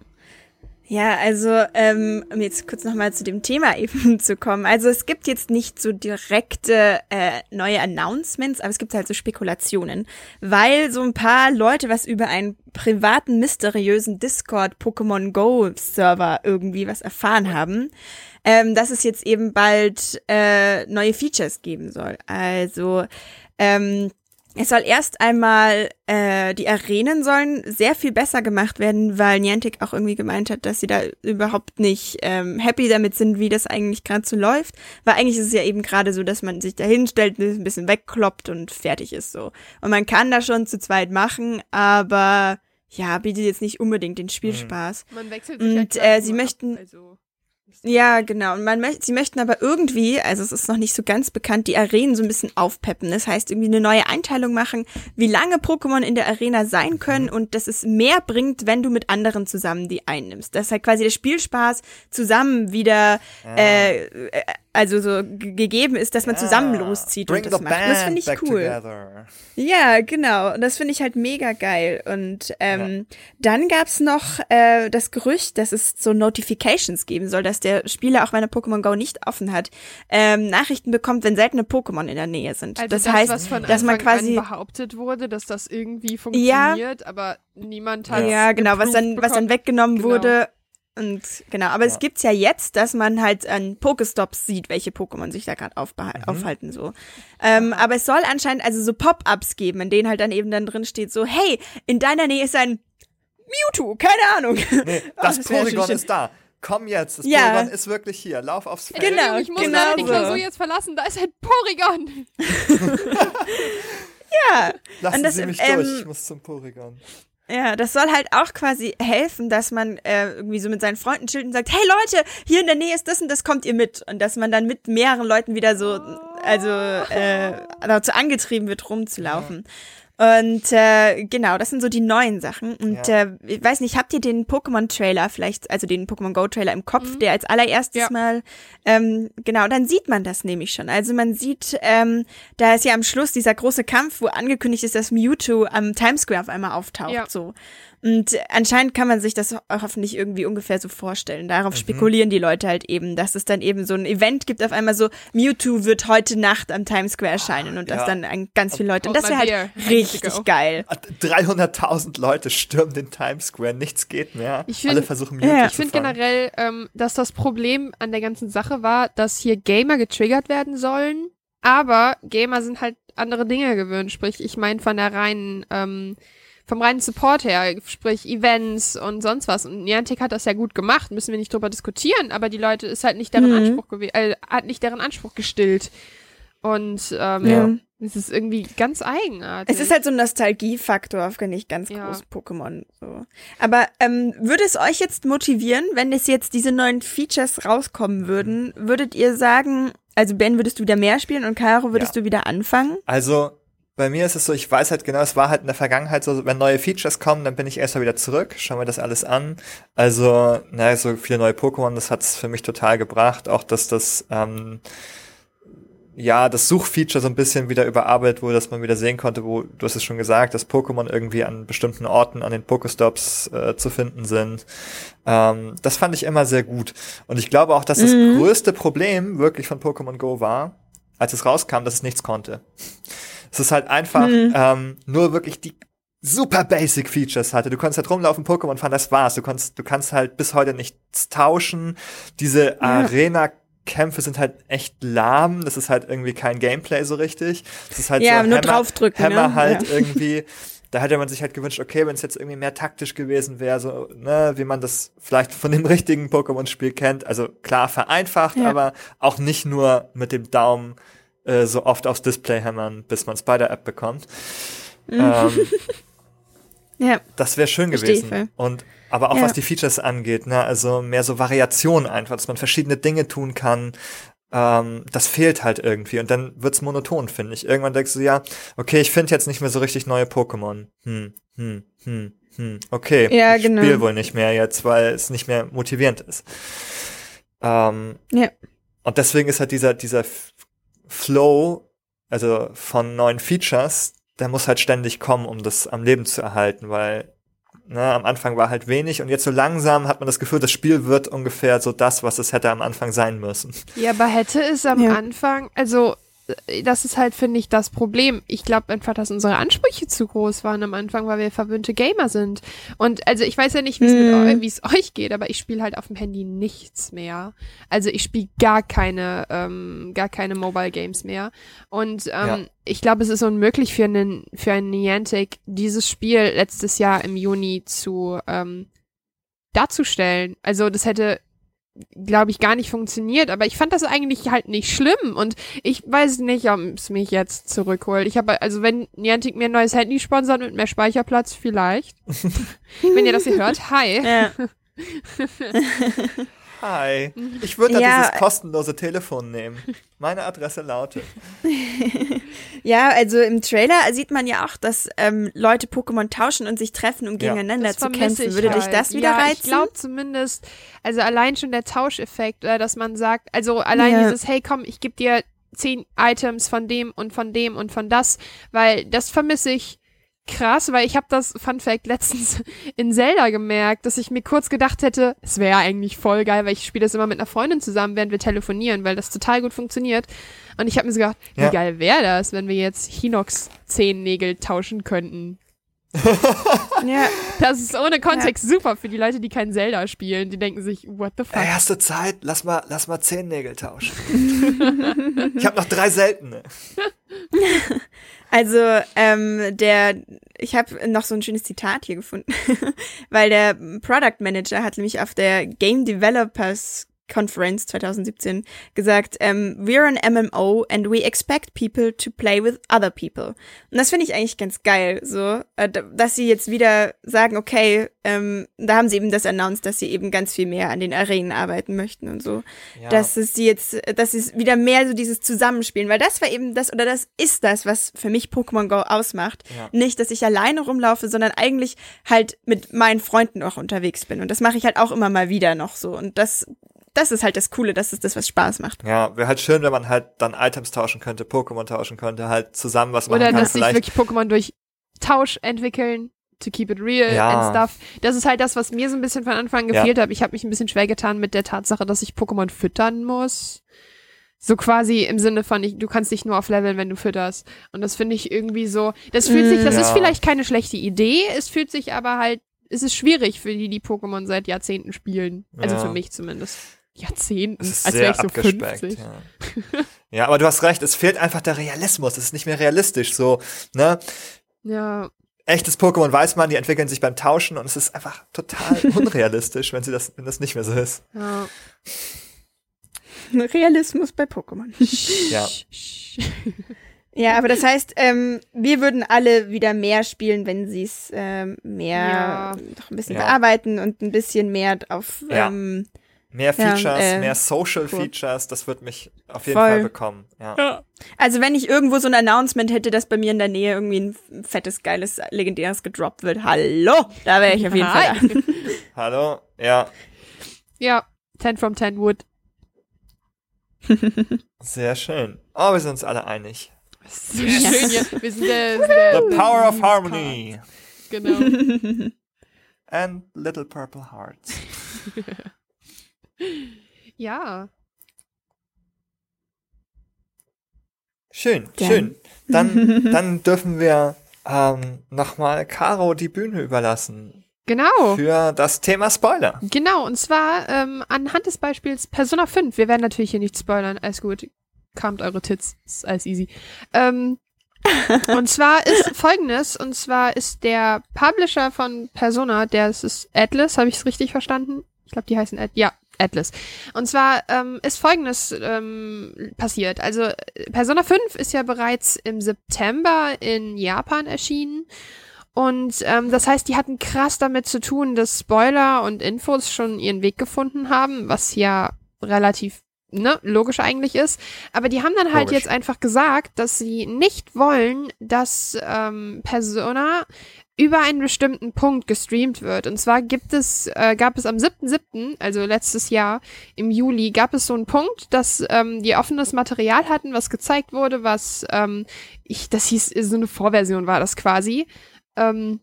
Speaker 2: Ja, also ähm, um jetzt kurz nochmal zu dem Thema *laughs* eben zu kommen. Also es gibt jetzt nicht so direkte äh, neue Announcements, aber es gibt halt so Spekulationen, weil so ein paar Leute was über einen privaten, mysteriösen Discord Pokémon Go Server irgendwie was erfahren haben, ähm, dass es jetzt eben bald äh, neue Features geben soll. Also ähm, es soll erst einmal, äh, die Arenen sollen sehr viel besser gemacht werden, weil Niantic auch irgendwie gemeint hat, dass sie da überhaupt nicht ähm, happy damit sind, wie das eigentlich gerade so läuft. Weil eigentlich ist es ja eben gerade so, dass man sich da hinstellt, ein bisschen wegkloppt und fertig ist so. Und man kann das schon zu zweit machen, aber ja, bietet jetzt nicht unbedingt den Spielspaß.
Speaker 3: Man wechselt
Speaker 2: Und,
Speaker 3: sich ja
Speaker 2: äh,
Speaker 3: quasi
Speaker 2: sie möchten-
Speaker 3: Ab, also.
Speaker 2: Ja, genau. Und man möcht, sie möchten aber irgendwie, also es ist noch nicht so ganz bekannt, die Arenen so ein bisschen aufpeppen. Das heißt, irgendwie eine neue Einteilung machen, wie lange Pokémon in der Arena sein können und dass es mehr bringt, wenn du mit anderen zusammen die einnimmst. Dass halt quasi der Spielspaß zusammen wieder, äh, äh, also so gegeben ist, dass man zusammen loszieht
Speaker 1: Bring
Speaker 2: und das macht. Und das finde ich cool.
Speaker 1: Together.
Speaker 2: Ja, genau. Und das finde ich halt mega geil. Und ähm, dann gab's noch äh, das Gerücht, dass es so Notifications geben soll, dass der Spieler, auch wenn er Pokémon Go nicht offen hat, ähm, Nachrichten bekommt, wenn seltene Pokémon in der Nähe sind.
Speaker 3: Also
Speaker 2: das,
Speaker 3: das,
Speaker 2: heißt,
Speaker 3: was von
Speaker 2: dass man
Speaker 3: Anfang an
Speaker 2: quasi
Speaker 3: behauptet wurde, dass das irgendwie funktioniert, aber niemand hat
Speaker 2: ja, genau, was dann, was dann weggenommen
Speaker 3: Genau.
Speaker 2: wurde. Und genau, aber es
Speaker 1: Ja.
Speaker 2: gibt's ja jetzt, dass man halt an Pokestops sieht, welche Pokémon sich da gerade
Speaker 1: Mhm.
Speaker 2: aufhalten so. Ähm, aber es soll anscheinend also so Pop-ups geben, in denen halt dann eben dann drin steht so, hey, in deiner Nähe ist ein Mewtwo, keine Ahnung.
Speaker 1: Nee, *laughs*
Speaker 2: Oh,
Speaker 1: das
Speaker 2: das wär
Speaker 1: Porygon ist da. Komm jetzt, das
Speaker 2: Ja.
Speaker 1: Porygon ist wirklich hier. Lauf aufs Feld.
Speaker 2: Genau,
Speaker 3: ich muss
Speaker 2: genau
Speaker 3: die
Speaker 2: so.
Speaker 3: Klausur jetzt verlassen. Da ist ein Porygon. *laughs*
Speaker 2: Ja,
Speaker 1: Lassen
Speaker 2: Und das,
Speaker 1: Sie mich
Speaker 2: ähm,
Speaker 1: durch, ich muss zum Porygon.
Speaker 2: Ja, das soll halt auch quasi helfen, dass man äh, irgendwie so mit seinen Freunden chillt und sagt, hey Leute, hier in der Nähe ist das und das kommt ihr mit. Und dass man dann mit mehreren Leuten wieder so, also äh, dazu angetrieben wird, rumzulaufen. Und äh, genau, das sind so die neuen Sachen. Und
Speaker 1: Ja.
Speaker 2: äh, ich weiß nicht, habt ihr den Pokémon-Trailer vielleicht, also den Pokémon Go-Trailer im Kopf,
Speaker 3: Mhm.
Speaker 2: der als allererstes
Speaker 3: Ja.
Speaker 2: mal, ähm, genau, dann sieht man das nämlich schon. Also man sieht, ähm, da ist ja am Schluss dieser große Kampf, wo angekündigt ist, dass Mewtwo am Times Square auf einmal auftaucht.
Speaker 3: Ja.
Speaker 2: So. Und anscheinend kann man sich das ho- hoffentlich irgendwie ungefähr so vorstellen.
Speaker 1: Mhm.
Speaker 2: Darauf spekulieren die Leute halt eben, dass es dann eben so ein Event gibt, auf einmal so, Mewtwo wird heute Nacht am Times Square erscheinen und dass
Speaker 1: ja.
Speaker 2: dann ein, ganz viele Leute. Und das wäre halt richtig geil.
Speaker 1: 300.000 Leute stürmen den Times Square, nichts geht mehr.
Speaker 3: Ich find-
Speaker 1: Alle versuchen
Speaker 2: Ja.
Speaker 1: Mewtwo
Speaker 3: Ich
Speaker 1: zu
Speaker 3: finde
Speaker 1: fangen.
Speaker 3: generell, ähm, dass das Problem an der ganzen Sache war, dass hier Gamer getriggert werden sollen, aber Gamer sind halt andere Dinge gewöhnt. Sprich, ich meine von der reinen, ähm, vom reinen Support her, sprich Events und sonst was. Und Niantic hat das ja gut gemacht, müssen wir nicht drüber diskutieren, aber die Leute ist halt nicht deren
Speaker 2: Mhm.
Speaker 3: Anspruch gewesen, äh, hat nicht deren Anspruch gestillt. Und ähm,
Speaker 2: Ja.
Speaker 3: es ist irgendwie ganz eigenartig.
Speaker 2: Es ist halt so ein Nostalgiefaktor, finde ich, ganz
Speaker 3: Ja.
Speaker 2: groß Pokémon. So. Aber ähm, würde es euch jetzt motivieren, wenn es jetzt diese neuen Features rauskommen würden? Würdet ihr sagen, also Ben, würdest du wieder mehr spielen und Caro, würdest
Speaker 1: Ja.
Speaker 2: du wieder anfangen?
Speaker 1: Also, bei mir ist es so, ich weiß halt genau, es war halt in der Vergangenheit so, wenn neue Features kommen, dann bin ich erstmal wieder zurück, schau mir das alles an. Also, na, so viele neue Pokémon, das hat's für mich total gebracht. Auch, dass das, ähm, ja, das Suchfeature so ein bisschen wieder überarbeitet wurde, dass man wieder sehen konnte, wo, du hast es schon gesagt, dass Pokémon irgendwie an bestimmten Orten, an den Pokestops äh, zu finden sind. Ähm, das fand ich immer sehr gut. Und ich glaube auch, dass das
Speaker 2: Mhm.
Speaker 1: größte Problem wirklich von Pokémon Go war, als es rauskam, dass es nichts konnte. Es ist halt einfach
Speaker 2: Mhm.
Speaker 1: ähm, nur wirklich die super basic Features hatte. Du konntest halt rumlaufen, Pokémon fahren, das war's. Du kannst, du kannst halt bis heute nichts tauschen. Diese Arena Kämpfe sind halt echt lahm. Das ist halt irgendwie kein Gameplay so richtig. Das ist halt
Speaker 2: Ja,
Speaker 1: so
Speaker 2: nur
Speaker 1: Hammer,
Speaker 2: draufdrücken,
Speaker 1: Hammer
Speaker 2: ne?
Speaker 1: halt
Speaker 2: Ja.
Speaker 1: irgendwie. Da hätte man sich halt gewünscht, okay, wenn es jetzt irgendwie mehr taktisch gewesen wäre, so, ne, wie man das vielleicht von dem *laughs* richtigen Pokémon-Spiel kennt. Also klar vereinfacht,
Speaker 2: Ja.
Speaker 1: aber auch nicht nur mit dem Daumen äh, so oft aufs Display hämmern, bis man Spider-App bekommt.
Speaker 2: Mhm.
Speaker 1: ähm, *laughs*
Speaker 2: Ja.
Speaker 1: das wäre schön gewesen. Und aber auch
Speaker 2: Ja.
Speaker 1: was die Features angeht, ne, also mehr so Variation einfach, dass man verschiedene Dinge tun kann. Ähm, das fehlt halt irgendwie und dann wird's monoton, finde ich. Irgendwann denkst du ja, okay, ich finde jetzt nicht mehr so richtig neue Pokémon. Hm, hm, hm, hm. Okay,
Speaker 2: Ja,
Speaker 1: ich
Speaker 2: genau.
Speaker 1: spiele wohl nicht mehr jetzt, weil es nicht mehr motivierend ist. Ähm,
Speaker 2: Ja.
Speaker 1: und deswegen ist halt dieser dieser Flow, also von neuen Features, der muss halt ständig kommen, um das am Leben zu erhalten, weil ne, am Anfang war halt wenig und jetzt so langsam hat man das Gefühl, das Spiel wird ungefähr so das, was es hätte am Anfang sein müssen.
Speaker 3: Ja, aber hätte es am
Speaker 2: Ja.
Speaker 3: Anfang, also das ist halt, finde ich, das Problem. Ich glaube einfach, dass unsere Ansprüche zu groß waren am Anfang, weil wir verwöhnte Gamer sind. Und also ich weiß ja nicht, wie
Speaker 2: Hm.
Speaker 3: es euch geht, aber ich spiele halt auf dem Handy nichts mehr. Also ich spiele gar keine, ähm, gar keine Mobile Games mehr. Und ähm,
Speaker 1: Ja.
Speaker 3: ich glaube, es ist unmöglich für einen für einen Niantic dieses Spiel letztes Jahr im Juni zu ähm, darzustellen. Also das hätte glaube ich, gar nicht funktioniert, aber ich fand das eigentlich halt nicht schlimm und ich weiß nicht, ob es mich jetzt zurückholt. Ich habe, also wenn Niantic mir ein neues Handy sponsert mit mehr Speicherplatz, vielleicht. *laughs* wenn ihr das hier hört, hi.
Speaker 2: Ja. *laughs*
Speaker 1: Hi, ich würde
Speaker 2: Ja.
Speaker 1: dieses kostenlose Telefon nehmen. Meine Adresse lautet. *laughs*
Speaker 2: ja, also im Trailer sieht man ja auch, dass ähm, Leute Pokémon tauschen und sich treffen, um
Speaker 1: Ja.
Speaker 2: gegeneinander
Speaker 3: Das
Speaker 2: zu kämpfen.
Speaker 3: ich
Speaker 2: Würde dich
Speaker 3: halt.
Speaker 2: das wieder
Speaker 3: ja,
Speaker 2: reizen?
Speaker 3: Ich glaube zumindest, also allein schon der Tauscheffekt, oder dass man sagt, also allein
Speaker 2: Ja.
Speaker 3: dieses, hey komm, ich gebe dir zehn Items von dem und von dem und von das, weil das vermisse ich krass, weil ich habe das Fun Fact letztens *laughs* in Zelda gemerkt, dass ich mir kurz gedacht hätte, es wäre eigentlich voll geil, weil ich spiele das immer mit einer Freundin zusammen, während wir telefonieren, weil das total gut funktioniert. Und ich habe mir so gedacht, wie
Speaker 1: Ja.
Speaker 3: geil wäre das, wenn wir jetzt Hinox Zehennägel tauschen könnten. *laughs*
Speaker 2: ja.
Speaker 3: Das ist ohne Kontext super für die Leute, die kein Zelda spielen. Die denken sich, what the fuck?
Speaker 1: Du Zeit? Lass mal, lass mal zehn Nägel tauschen. *laughs* ich habe noch drei seltene.
Speaker 2: Also, ähm, der, ich habe noch so ein schönes Zitat hier gefunden, *laughs* weil der Product Manager hat nämlich auf der Game Developers Conference 2017 gesagt, ähm, we're an MMO and we expect people to play with other people. Und das finde ich eigentlich ganz geil, so, äh, dass sie jetzt wieder sagen, okay, ähm, da haben sie eben das announced, dass sie eben ganz viel mehr an den Arenen arbeiten möchten und so.
Speaker 1: Ja.
Speaker 2: Dass es die jetzt, dass es wieder mehr so dieses Zusammenspielen, weil das war eben das, oder das ist das, was für mich Pokémon Go ausmacht.
Speaker 1: Ja.
Speaker 2: Nicht, dass ich alleine rumlaufe, sondern eigentlich halt mit meinen Freunden auch unterwegs bin. Und das mache ich halt auch immer mal wieder noch so. Und das, das ist halt das Coole, das ist das, was Spaß macht.
Speaker 1: Ja, wäre halt schön, wenn man halt dann Items tauschen könnte, Pokémon tauschen könnte, halt zusammen was machen
Speaker 3: Oder
Speaker 1: kann.
Speaker 3: dass sich wirklich Pokémon durch Tausch entwickeln, to keep it real
Speaker 1: Ja.
Speaker 3: and stuff. Das ist halt das, was mir so ein bisschen von Anfang an
Speaker 1: Ja.
Speaker 3: gefehlt hat. Ich habe mich ein bisschen schwer getan mit der Tatsache, dass ich Pokémon füttern muss. So quasi im Sinne von, ich, du kannst dich nur auf Leveln, wenn du fütterst. Und das finde ich irgendwie so, das fühlt sich, das
Speaker 1: Mm.
Speaker 3: ist
Speaker 1: Ja.
Speaker 3: vielleicht keine schlechte Idee, es fühlt sich aber halt, es ist schwierig für die, die Pokémon seit Jahrzehnten spielen. Also
Speaker 1: Ja.
Speaker 3: für mich zumindest. Jahrzehnten, als wäre ich so
Speaker 1: abgespeckt.
Speaker 3: 50.
Speaker 1: Ja. ja, aber du hast recht, es fehlt einfach der Realismus. Es ist nicht mehr realistisch. So, ne?
Speaker 3: Ja,
Speaker 1: Echtes Pokémon weiß man, die entwickeln sich beim Tauschen und es ist einfach total *laughs* unrealistisch, wenn sie das, wenn das nicht mehr so ist.
Speaker 3: ja. *laughs*
Speaker 2: Realismus bei Pokémon.
Speaker 1: Ja.
Speaker 2: Ja, aber das heißt, ähm, wir würden alle wieder mehr spielen, wenn sie es ähm, mehr
Speaker 3: Ja.
Speaker 2: noch ein bisschen
Speaker 1: Ja.
Speaker 2: bearbeiten und ein bisschen mehr auf
Speaker 1: Ja. Mehr
Speaker 2: Ja,
Speaker 1: Features,
Speaker 2: äh,
Speaker 1: mehr Social
Speaker 2: cool.
Speaker 1: Features, das wird mich auf jeden
Speaker 2: Voll.
Speaker 1: Fall bekommen. Ja.
Speaker 2: Also wenn ich irgendwo so ein Announcement hätte, dass bei mir in der Nähe irgendwie ein fettes, geiles, legendäres gedroppt wird, hallo, da wäre ich auf jeden Fall
Speaker 3: Hi.
Speaker 2: da. *laughs*
Speaker 1: Hallo? Ja,
Speaker 3: Ja, 10 from 10 wood.
Speaker 1: sehr schön. Oh, wir sind uns alle einig.
Speaker 3: So schön hier. Wir sind der, der
Speaker 1: The power of harmony
Speaker 3: Genau. *laughs*
Speaker 1: and little purple hearts. *laughs*
Speaker 3: Ja.
Speaker 1: Schön,
Speaker 2: Dann.
Speaker 1: schön. Dann, *laughs* dann dürfen wir ähm, nochmal Caro die Bühne überlassen.
Speaker 3: Genau.
Speaker 1: Für das Thema Spoiler.
Speaker 3: Genau, und zwar ähm, anhand des Beispiels Persona 5. Wir werden natürlich hier nicht spoilern, alles gut. Kamt eure Tits, ist alles easy. Ähm, *laughs* und zwar ist folgendes, und zwar ist der Publisher von Persona, der ist Atlas, habe ich es richtig verstanden? Ich glaube, die heißen Atlas. Ja, Atlas. Und zwar ähm, ist folgendes ähm, passiert. Also Persona 5 ist ja bereits im September in Japan erschienen. Und ähm, das heißt, die hatten krass damit zu tun, dass Spoiler und Infos schon ihren Weg gefunden haben, was ja relativ ne, logisch eigentlich ist. Aber die haben dann halt
Speaker 1: Logisch.
Speaker 3: jetzt einfach gesagt, dass sie nicht wollen, dass ähm, Persona über einen bestimmten Punkt gestreamt wird. Und zwar gibt es, äh, gab es am 7.7., also letztes Jahr im Juli, gab es so einen Punkt, dass ähm, die offenes Material hatten, was gezeigt wurde, was ähm, ich, das hieß, so eine Vorversion war das quasi. Ähm,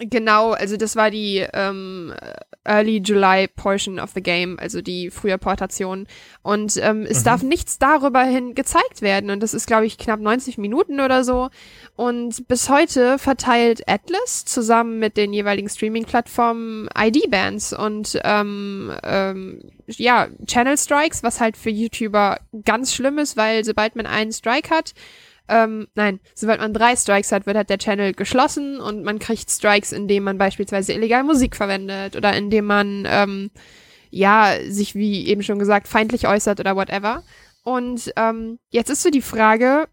Speaker 3: genau, also das war die ähm, Early July Portion of the Game, also die frühe Portation. Und ähm, es
Speaker 1: Mhm.
Speaker 3: darf nichts darüber hin gezeigt werden. Und das ist, glaube ich, knapp 90 Minuten oder so. Und bis heute verteilt Atlas zusammen mit den jeweiligen Streaming-Plattformen ID-Bands und ähm, ähm, ja, Channel Strikes, was halt für YouTuber ganz schlimm ist, weil sobald man einen Strike hat, ähm, nein, sobald man drei Strikes hat, wird halt der Channel geschlossen und man kriegt Strikes, indem man beispielsweise illegal Musik verwendet oder indem man, ähm, ja, sich, wie eben schon gesagt, feindlich äußert oder whatever. Und ähm, jetzt ist so die Frage,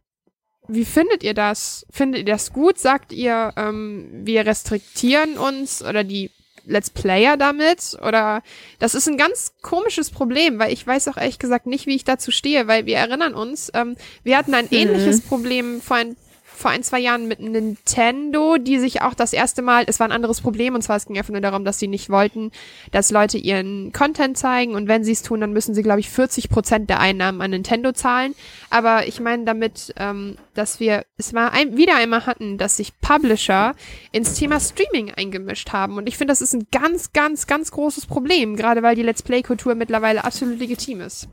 Speaker 3: wie findet ihr das? Findet ihr das gut? Sagt ihr, ähm, wir restriktieren uns oder die Let's Player damit? Oder das ist ein ganz komisches Problem, weil ich weiß auch ehrlich gesagt nicht, wie ich dazu stehe, weil wir erinnern uns, ähm, wir hatten ein ähnliches Problem vor ein, vor ein, zwei Jahren mit Nintendo, die sich auch das erste Mal, es war ein anderes Problem, und zwar es ging einfach nur darum, dass sie nicht wollten, dass Leute ihren Content zeigen und wenn sie es tun, dann müssen sie, glaube ich, 40 Prozent der Einnahmen an Nintendo zahlen. Aber ich meine damit, ähm, dass wir es mal ein, wieder einmal hatten, dass sich Publisher ins Thema Streaming eingemischt haben. Und ich finde, das ist ein ganz, ganz, ganz großes Problem, gerade weil die Let's Play-Kultur mittlerweile absolut legitim ist.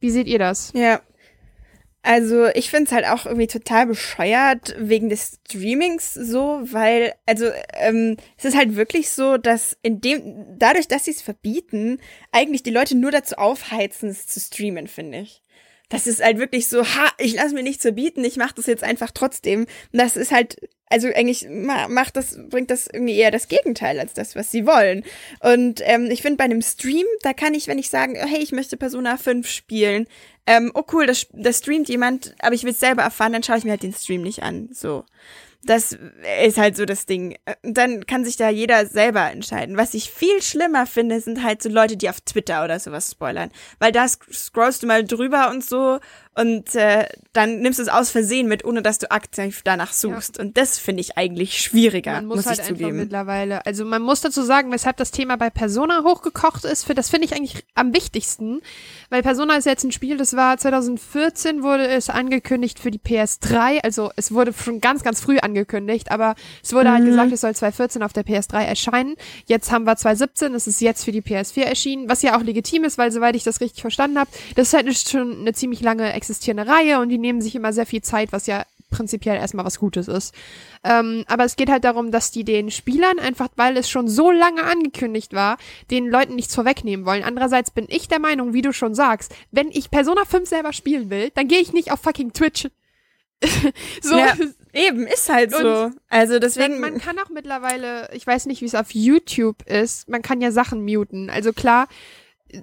Speaker 3: Wie seht ihr das?
Speaker 2: Ja. Also ich find's halt auch irgendwie total bescheuert wegen des Streamings so, weil, also ähm, es ist halt wirklich so, dass in dem, dadurch, dass sie es verbieten, eigentlich die Leute nur dazu aufheizen, es zu streamen, finde ich. Das ist halt wirklich so, ha, ich lasse mir nichts verbieten, ich mache das jetzt einfach trotzdem. Das ist halt, also eigentlich ma- macht das, bringt das irgendwie eher das Gegenteil als das, was sie wollen. Und ähm, ich finde bei einem Stream, da kann ich, wenn ich sagen, hey, ich möchte Persona 5 spielen, ähm, oh cool, das, das streamt jemand, aber ich will es selber erfahren, dann schaue ich mir halt den Stream nicht an. So. Das ist halt so das Ding. Dann kann sich da jeder selber entscheiden. Was ich viel schlimmer finde, sind halt so Leute, die auf Twitter oder sowas spoilern. Weil da sc- scrollst du mal drüber und so und äh, dann nimmst du es aus Versehen mit, ohne dass du aktiv danach suchst. Und das finde ich eigentlich schwieriger,
Speaker 3: Man muss,
Speaker 2: muss,
Speaker 3: halt
Speaker 2: ich zugeben.
Speaker 3: mittlerweile, also man muss dazu sagen, weshalb das Thema bei Persona hochgekocht ist, für das finde ich eigentlich am wichtigsten, weil Persona ist jetzt ein Spiel, das war 2014 wurde es angekündigt für die PS3, also es wurde schon ganz, ganz früh angekündigt, aber es wurde halt gesagt, es soll 2014 auf der PS3 erscheinen. Jetzt haben wir 2017, es ist jetzt für die PS4 erschienen, was ja auch legitim ist, weil soweit ich das richtig verstanden habe, das ist halt schon eine ziemlich lange existierende Reihe und die nehmen sich immer sehr viel Zeit, was ja prinzipiell erstmal was Gutes ist. Ähm, aber es geht halt darum, dass die den Spielern einfach, weil es schon so lange angekündigt war, den Leuten nichts vorwegnehmen wollen. Andererseits bin ich der Meinung, wie du schon sagst, wenn ich Persona 5 selber spielen will, dann gehe ich nicht auf fucking Twitch. *laughs* so,
Speaker 2: Ja, eben, ist halt
Speaker 3: Und
Speaker 2: so. Also deswegen.
Speaker 3: man, man kann auch mittlerweile, ich weiß nicht, wie es auf YouTube ist, man kann ja Sachen muten. Also klar,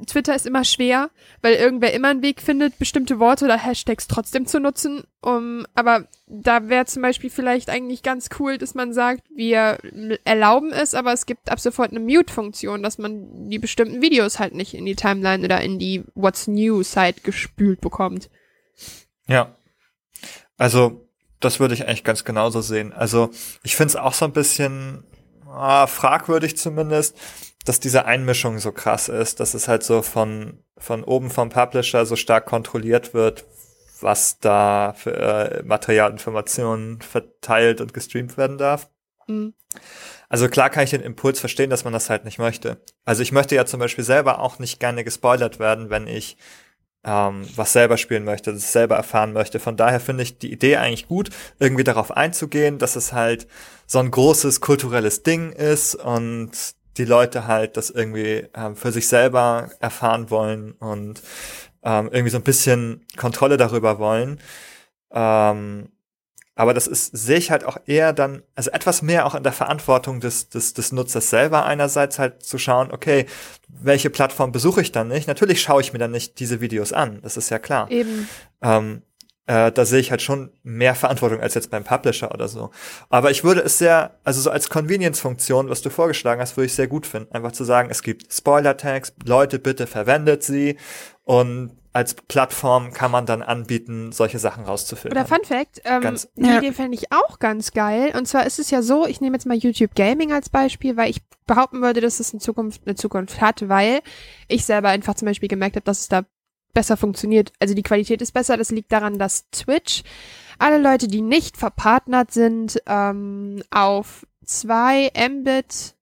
Speaker 3: Twitter ist immer schwer, weil irgendwer immer einen Weg findet, bestimmte Worte oder Hashtags trotzdem zu nutzen. Um, aber da wäre zum Beispiel vielleicht eigentlich ganz cool, dass man sagt, wir erlauben es, aber es gibt ab sofort eine Mute-Funktion, dass man die bestimmten Videos halt nicht in die Timeline oder in die What's New-Site gespült bekommt.
Speaker 1: Ja. Also, das würde ich eigentlich ganz genauso sehen. Also, ich finde es auch so ein bisschen ah, fragwürdig zumindest, dass diese Einmischung so krass ist, dass es halt so von, von oben vom Publisher so stark kontrolliert wird, was da für äh, Materialinformationen verteilt und gestreamt werden darf.
Speaker 3: Mhm.
Speaker 1: Also klar kann ich den Impuls verstehen, dass man das halt nicht möchte. Also ich möchte ja zum Beispiel selber auch nicht gerne gespoilert werden, wenn ich ähm, was selber spielen möchte, das selber erfahren möchte. Von daher finde ich die Idee eigentlich gut, irgendwie darauf einzugehen, dass es halt so ein großes kulturelles Ding ist und die Leute halt das irgendwie ähm, für sich selber erfahren wollen und ähm, irgendwie so ein bisschen Kontrolle darüber wollen. Ähm, aber das ist, sehe ich halt auch eher dann, also etwas mehr auch in der Verantwortung des, des, des Nutzers selber einerseits halt zu schauen, okay, welche Plattform besuche ich dann nicht? Natürlich schaue ich mir dann nicht diese Videos an, das ist ja klar.
Speaker 3: Eben.
Speaker 1: Ähm, äh, da sehe ich halt schon mehr Verantwortung als jetzt beim Publisher oder so. Aber ich würde es sehr, also so als Convenience-Funktion, was du vorgeschlagen hast, würde ich sehr gut finden. Einfach zu sagen, es gibt Spoiler-Tags, Leute, bitte verwendet sie und als Plattform kann man dann anbieten, solche Sachen rauszufiltern.
Speaker 3: Oder Fun Fact, ähm,
Speaker 1: Ganz-
Speaker 3: die
Speaker 2: Ja.
Speaker 3: Idee fände ich auch ganz geil. Und zwar ist es ja so, ich nehme jetzt mal YouTube Gaming als Beispiel, weil ich behaupten würde, dass es in Zukunft eine Zukunft hat, weil ich selber einfach zum Beispiel gemerkt habe, dass es da besser funktioniert. Also die Qualität ist besser. Das liegt daran, dass Twitch alle Leute, die nicht verpartnert sind, ähm, auf 2 Mbit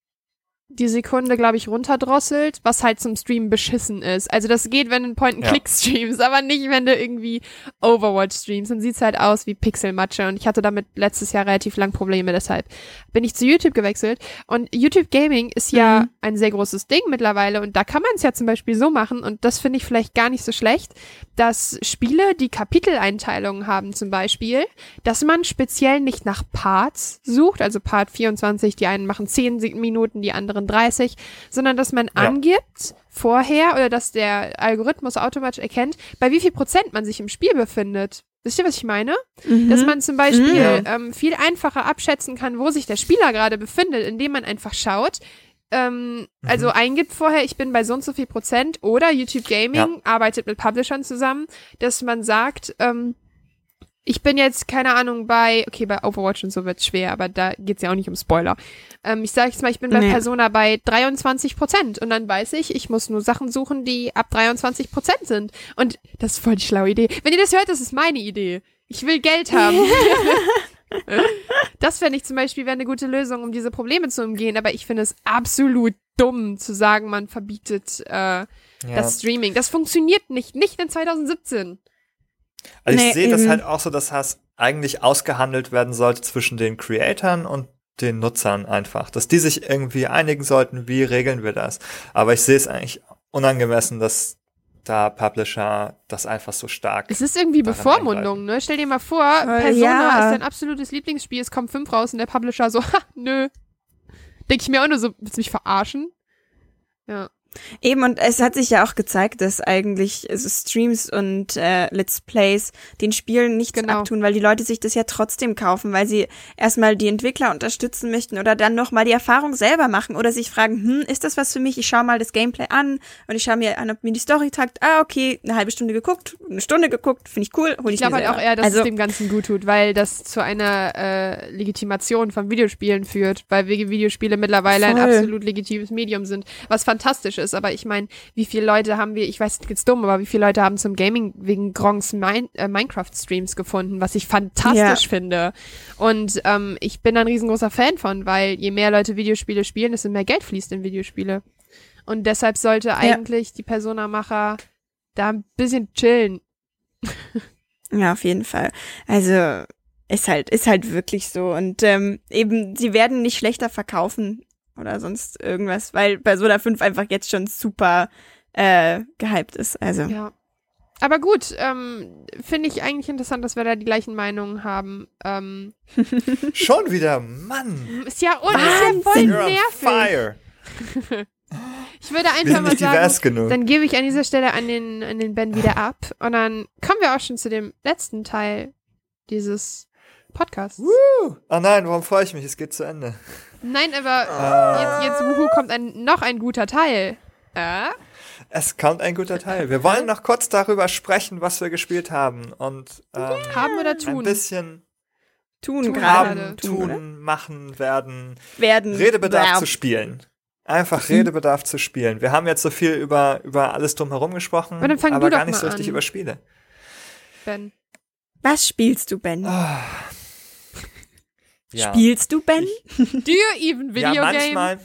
Speaker 3: die Sekunde, glaube ich, runterdrosselt, was halt zum Stream beschissen ist. Also das geht, wenn du einen Point-and-Click streamst, aber nicht, wenn du irgendwie Overwatch streamst. Dann sieht's halt aus wie Pixelmatsche und ich hatte damit letztes Jahr relativ lang Probleme, deshalb bin ich zu YouTube gewechselt. Und YouTube Gaming ist ja
Speaker 2: Mhm.
Speaker 3: ein sehr großes Ding mittlerweile und da kann man es ja zum Beispiel so machen und das finde ich vielleicht gar nicht so schlecht, dass Spiele, die Kapiteleinteilungen haben zum Beispiel, dass man speziell nicht nach Parts sucht, also Part 24, die einen machen 10 Se- Minuten, die anderen 30, sondern dass man
Speaker 1: Ja.
Speaker 3: angibt vorher oder dass der Algorithmus automatisch erkennt, bei wie viel Prozent man sich im Spiel befindet. Wisst ihr, was ich meine?
Speaker 2: Mhm.
Speaker 3: Dass man zum Beispiel
Speaker 1: Mhm.
Speaker 3: ähm, viel einfacher abschätzen kann, wo sich der Spieler gerade befindet, indem man einfach schaut, ähm, also eingibt vorher, ich bin bei so und so viel Prozent oder YouTube Gaming
Speaker 1: Ja.
Speaker 3: arbeitet mit Publishern zusammen, dass man sagt, ähm, ich bin jetzt, keine Ahnung, bei, okay, bei Overwatch und so wird's schwer, aber da geht's ja auch nicht um Spoiler. Ähm, ich sage jetzt mal, ich bin bei
Speaker 2: Nee.
Speaker 3: Persona bei 23 Prozent und dann weiß ich, ich muss nur Sachen suchen, die ab 23 Prozent sind. Und das ist voll die schlaue Idee. Wenn ihr das hört, das ist meine Idee. Ich will Geld haben. *laughs* das fände ich zum Beispiel wäre eine gute Lösung, um diese Probleme zu umgehen, aber ich finde es absolut dumm zu sagen, man verbietet äh,
Speaker 1: ja.
Speaker 3: das Streaming. Das funktioniert nicht, nicht in 2017.
Speaker 1: Also ich
Speaker 2: Nee,
Speaker 1: sehe das halt auch so, dass das eigentlich ausgehandelt werden sollte zwischen den Creatoren und den Nutzern einfach. Dass die sich irgendwie einigen sollten, wie regeln wir das. Aber ich sehe es eigentlich unangemessen, dass da Publisher das einfach so stark.
Speaker 3: Es ist irgendwie Bevormundung, ne? Stell dir mal vor,
Speaker 2: Äh,
Speaker 3: Persona
Speaker 2: ja.
Speaker 3: ist dein absolutes Lieblingsspiel, es kommt fünf raus und der Publisher so, *laughs* ha, nö. Denk ich mir auch nur so, willst du mich verarschen? Ja.
Speaker 2: Eben, und es hat sich ja auch gezeigt, dass eigentlich also Streams und äh, Let's Plays den Spielen nichts
Speaker 3: Genau.
Speaker 2: abtun, weil die Leute sich das ja trotzdem kaufen, weil sie erstmal die Entwickler unterstützen möchten oder dann nochmal die Erfahrung selber machen oder sich fragen, hm, ist das was für mich? Ich schaue mal das Gameplay an und ich schaue mir an, ob mir die Story tagt. Ah, okay, eine halbe Stunde geguckt, eine Stunde geguckt, finde ich cool, hol ich,
Speaker 3: Ich glaube halt auch eher, dass
Speaker 2: also,
Speaker 3: es dem Ganzen gut tut, weil das zu einer äh, Legitimation von Videospielen führt, weil Videospiele mittlerweile ein
Speaker 2: Voll.
Speaker 3: absolut legitimes Medium sind, was fantastisch ist. Aber ich meine, wie viele Leute haben wir, ich weiß, das ist dumm, aber wie viele Leute haben zum Gaming wegen Gronks Min äh, Minecraft-Streams gefunden, was ich fantastisch
Speaker 2: Ja.
Speaker 3: finde. Und ähm, ich bin da ein riesengroßer Fan von, weil je mehr Leute Videospiele spielen, desto mehr Geld fließt in Videospiele. Und deshalb sollte eigentlich die Persona-Macher da ein bisschen chillen.
Speaker 2: Ja, auf jeden Fall. Also ist halt, ist halt wirklich so. Und ähm, eben, sie werden nicht schlechter verkaufen oder sonst irgendwas, weil Persona 5 einfach jetzt schon super äh, gehypt ist. Also.
Speaker 3: Ja. Aber gut, ähm, finde ich eigentlich interessant, dass wir da die gleichen Meinungen haben. Ähm, *laughs*
Speaker 1: Schon wieder, Mann!
Speaker 3: ist ja, und ist ja voll
Speaker 1: You're on
Speaker 3: nervig.
Speaker 1: fire! *laughs*
Speaker 3: Ich würde einfach mal sagen, dann gebe ich an dieser Stelle an den, an den Ben wieder ab. Und dann kommen wir auch schon zu dem letzten Teil dieses Podcasts.
Speaker 1: Woo! Oh nein, warum freue ich mich? Es geht zu Ende.
Speaker 3: Nein, aber
Speaker 1: Ah.
Speaker 3: jetzt, jetzt wuhu, kommt ein, noch ein guter Teil. Äh?
Speaker 1: Es kommt ein guter Teil. Wir wollen noch kurz darüber sprechen, was wir gespielt haben. Und ähm,
Speaker 3: Haben oder
Speaker 1: ein
Speaker 3: tun?
Speaker 1: bisschen
Speaker 2: Tun,
Speaker 3: Tun
Speaker 2: gerade.
Speaker 1: haben,
Speaker 2: Tun, oder?
Speaker 1: machen, werden.
Speaker 2: Werden.
Speaker 1: Redebedarf
Speaker 2: Ja.
Speaker 1: zu spielen. Einfach Redebedarf zu spielen. Wir haben jetzt so viel über, über alles drumherum gesprochen,
Speaker 3: Aber dann fang
Speaker 1: aber
Speaker 3: du doch
Speaker 1: gar nicht
Speaker 3: mal
Speaker 1: so richtig
Speaker 3: an.
Speaker 1: über Spiele.
Speaker 3: Ben.
Speaker 2: Was spielst du, Ben?
Speaker 1: Ah. Ja.
Speaker 2: Spielst du, Ben? *laughs*
Speaker 3: Do you even video
Speaker 1: ja,
Speaker 3: game?
Speaker 1: manchmal,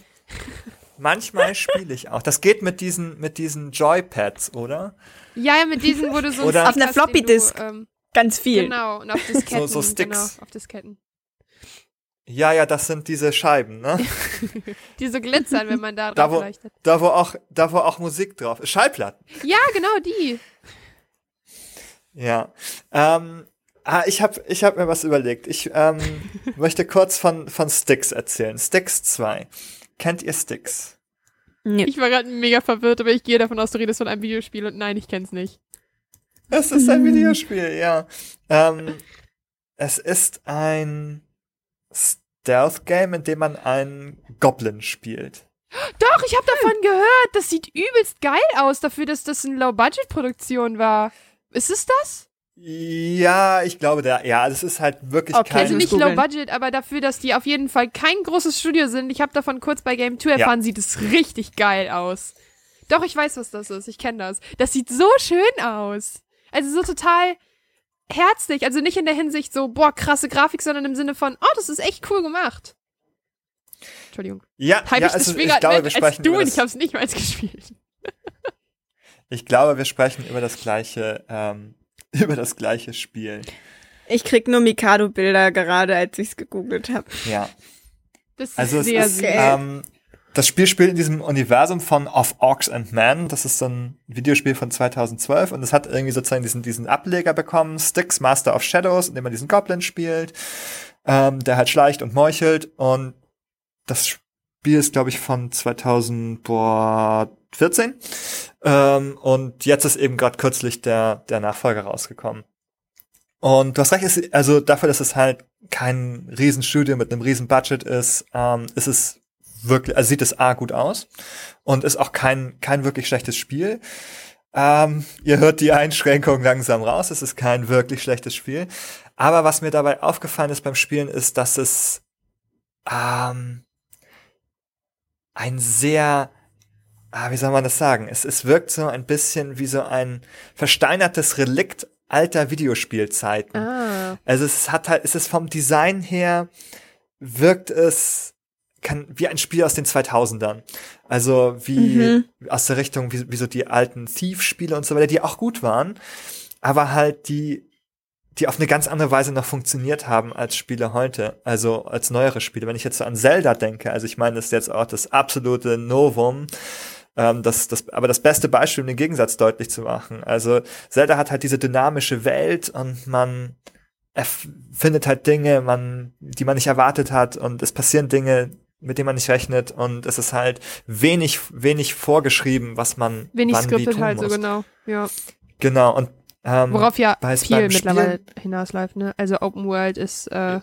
Speaker 1: *laughs* manchmal spiele ich auch. Das geht mit diesen, mit diesen Joypads, oder?
Speaker 3: Ja, ja, mit diesen, wo du so *laughs*
Speaker 1: Oder-
Speaker 2: Auf einer Floppy
Speaker 3: du,
Speaker 2: Disk.
Speaker 3: Ähm,
Speaker 2: Ganz viel.
Speaker 3: genau, und auf Disketten.
Speaker 1: So- so Sticks.
Speaker 3: Genau, auf Disketten.
Speaker 1: Ja, ja, das sind diese Scheiben, ne?
Speaker 3: Die so glitzern, wenn man da
Speaker 1: Da,
Speaker 3: drauf
Speaker 1: wo,
Speaker 3: leuchtet.
Speaker 1: da, wo auch, da, wo auch Musik drauf ist. Schallplatten.
Speaker 3: Ja, genau, die.
Speaker 1: Ja. Ähm, ah, ich habe ich hab mir was überlegt. Ich ähm, *laughs* möchte kurz von, von Sticks erzählen. Sticks 2. Kennt ihr Sticks?
Speaker 2: Nee.
Speaker 3: Ich war gerade mega verwirrt, aber ich gehe davon aus, du redest von einem Videospiel und nein, ich kenn's nicht.
Speaker 1: Es ist ein Videospiel, ja. Ähm, es ist ein Stealth-Game, in dem man einen Goblin spielt.
Speaker 3: Doch, ich habe davon gehört. Das sieht übelst geil aus, dafür, dass das eine Low-Budget-Produktion war. Ist es das?
Speaker 1: Ja, ich glaube, da, ja, das ist halt wirklich
Speaker 2: Okay,
Speaker 1: kein.
Speaker 3: Also nicht
Speaker 2: googeln.
Speaker 3: Low-Budget, aber dafür, dass die auf jeden Fall kein großes Studio sind. Ich habe davon kurz bei Game 2 erfahren, sieht es richtig geil aus. Doch, ich weiß, was das ist. Ich kenne das. Das sieht so schön aus. Also so total herzlich. Also nicht in der Hinsicht so, boah, krasse Grafik, sondern im Sinne von, oh, das ist echt cool gemacht. Entschuldigung.
Speaker 1: ja,
Speaker 3: Hype
Speaker 1: ja
Speaker 3: ich
Speaker 1: also, ich glaube, wir
Speaker 3: als
Speaker 1: sprechen
Speaker 3: du
Speaker 1: über
Speaker 3: und
Speaker 1: das,
Speaker 3: ich habe es nicht mal *laughs* gespielt.
Speaker 1: ich glaube, wir sprechen über das gleiche, ähm, *laughs* über das gleiche Spiel.
Speaker 2: Ich krieg nur Mikado-Bilder gerade, als ich's gegoogelt habe.
Speaker 1: Ja.
Speaker 3: Das ist
Speaker 1: Also es
Speaker 3: sehr
Speaker 1: ist,
Speaker 3: süß.
Speaker 1: ähm, das Spiel spielt in diesem Universum von Of Orcs and Men. Das ist so ein Videospiel von 2012 und es hat irgendwie sozusagen diesen, diesen Ableger bekommen, Styx Master of Shadows, in dem man diesen Goblin spielt, ähm, der halt schleicht und meuchelt und das Spiel ist, glaube ich, von 2014 ähm, und jetzt ist eben gerade kürzlich der, der Nachfolger rausgekommen. Und du hast recht, also dafür, dass es halt kein Riesenstudio mit einem riesen Budget ist, ähm, ist es wirklich, also sieht es A gut aus und ist auch kein, kein wirklich schlechtes Spiel. Ähm, ihr hört die Einschränkung langsam raus, es ist kein wirklich schlechtes Spiel. Aber was mir dabei aufgefallen ist beim Spielen, ist, dass es ähm, ein sehr, ah, wie soll man das sagen? Es, es wirkt so ein bisschen wie so ein versteinertes Relikt alter Videospielzeiten.
Speaker 3: ah.
Speaker 1: Also es hat halt, es ist vom Design her, wirkt es kann, wie ein Spiel aus den 2000ern. Also wie
Speaker 2: Mhm.
Speaker 1: aus der Richtung, wie, wie so die alten Thief-Spiele und so weiter, die auch gut waren, aber halt die, die auf eine ganz andere Weise noch funktioniert haben als Spiele heute, also als neuere Spiele. Wenn ich jetzt so an Zelda denke, also ich meine, das ist jetzt auch das absolute Novum, ähm, das, das, aber das beste Beispiel, um den Gegensatz deutlich zu machen. Also Zelda hat halt diese dynamische Welt und man findet halt Dinge, man, die man nicht erwartet hat und es passieren Dinge, mit denen man nicht rechnet und es ist halt wenig, wenig vorgeschrieben, was man
Speaker 3: Wenig
Speaker 1: wann wie
Speaker 3: scripted
Speaker 1: tun
Speaker 3: halt so
Speaker 1: muss.
Speaker 3: genau. Ja.
Speaker 1: Genau und ähm,
Speaker 3: Worauf ja viel mittlerweile hinausläuft, ne? Also Open World ist äh,
Speaker 1: ja,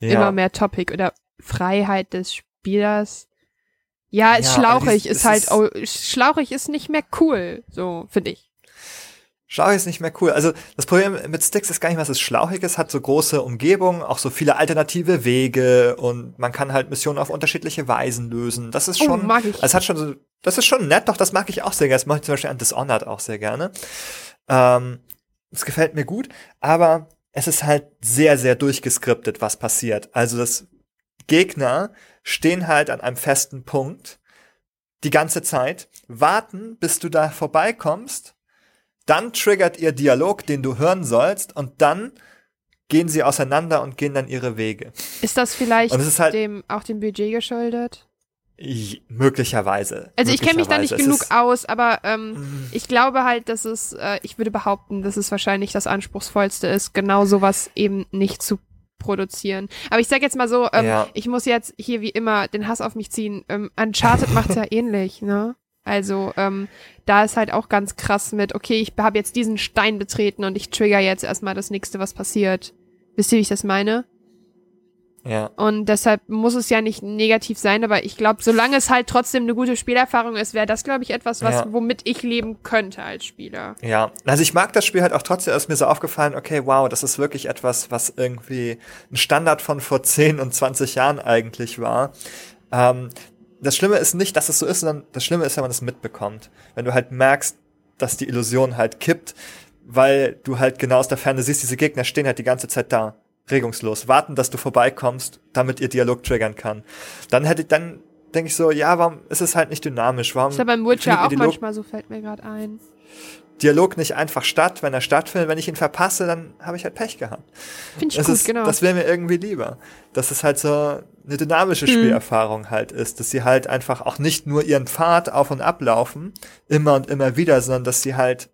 Speaker 3: immer mehr Topic oder Freiheit des Spielers. Ja, ist
Speaker 1: Ja,
Speaker 3: schlauchig, ist
Speaker 1: es
Speaker 3: halt,
Speaker 1: ist-
Speaker 3: oh, schlauchig ist nicht mehr cool, so, finde ich.
Speaker 1: Schlauchig ist nicht mehr cool. Also das Problem mit Sticks ist gar nicht, was es schlauchig ist, hat so große Umgebungen, auch so viele alternative Wege und man kann halt Missionen auf unterschiedliche Weisen lösen. Das ist
Speaker 3: Oh,
Speaker 1: schon,
Speaker 3: mag ich.
Speaker 1: also es hat schon so, das ist schon nett, doch das mag ich auch sehr gerne. Das mache ich zum Beispiel an Dishonored auch sehr gerne. Ähm, das gefällt mir gut, aber es ist halt sehr, sehr durchgeskriptet, was passiert. Also das Gegner stehen halt an einem festen Punkt die ganze Zeit, warten, bis du da vorbeikommst dann triggert ihr Dialog, den du hören sollst, und dann gehen sie auseinander und gehen dann ihre Wege.
Speaker 3: Ist das vielleicht
Speaker 1: Und es ist halt-
Speaker 3: dem, auch dem Budget geschuldet?
Speaker 1: Möglicherweise.
Speaker 3: Also ich kenne mich da nicht
Speaker 1: Möglicherweise.
Speaker 3: genug
Speaker 1: Es
Speaker 3: aus, aber ähm,
Speaker 1: ist-
Speaker 3: ich glaube halt, dass es, äh, ich würde behaupten, dass es wahrscheinlich das Anspruchsvollste ist, genau sowas eben nicht zu produzieren. Aber ich sag jetzt mal so, ähm,
Speaker 1: Ja.
Speaker 3: ich muss jetzt hier wie immer den Hass auf mich ziehen. Ähm, Uncharted macht's ja *laughs* ähnlich, ne? Also ähm, da ist halt auch ganz krass mit, okay, ich habe jetzt diesen Stein betreten und ich trigger jetzt erstmal das nächste, was passiert. Wisst ihr, wie ich das meine?
Speaker 1: Ja.
Speaker 3: Und deshalb muss es ja nicht negativ sein, aber ich glaube, solange es halt trotzdem eine gute Spielerfahrung ist, wäre das, glaube ich, etwas, was,
Speaker 1: Ja.
Speaker 3: womit ich leben könnte als Spieler.
Speaker 1: Ja, also ich mag das Spiel halt auch trotzdem, ist mir so aufgefallen, okay, wow, das ist wirklich etwas, was irgendwie ein Standard von vor 10 und 20 Jahren eigentlich war. Ähm, das Schlimme ist nicht, dass es so ist, sondern das Schlimme ist, wenn man es mitbekommt. Wenn du halt merkst, dass die Illusion halt kippt, weil du halt genau aus der Ferne siehst, diese Gegner stehen halt die ganze Zeit da, regungslos, warten, dass du vorbeikommst, damit ihr Dialog triggern kann. Dann hätte ich, dann denke ich so, ja, warum ist es halt nicht dynamisch? Warum
Speaker 3: Ist ja beim Witcher auch
Speaker 1: die Log-
Speaker 3: manchmal so, fällt mir gerade ein.
Speaker 1: Dialog nicht einfach statt. Wenn er stattfindet, wenn ich ihn verpasse, dann habe ich halt Pech gehabt.
Speaker 3: Finde ich
Speaker 1: Das,
Speaker 3: gut,
Speaker 1: ist,
Speaker 3: genau.
Speaker 1: das wäre mir irgendwie lieber. Dass es halt so eine dynamische
Speaker 2: Hm.
Speaker 1: Spielerfahrung halt ist. Dass sie halt einfach auch nicht nur ihren Pfad auf und ablaufen, immer und immer wieder, sondern dass sie halt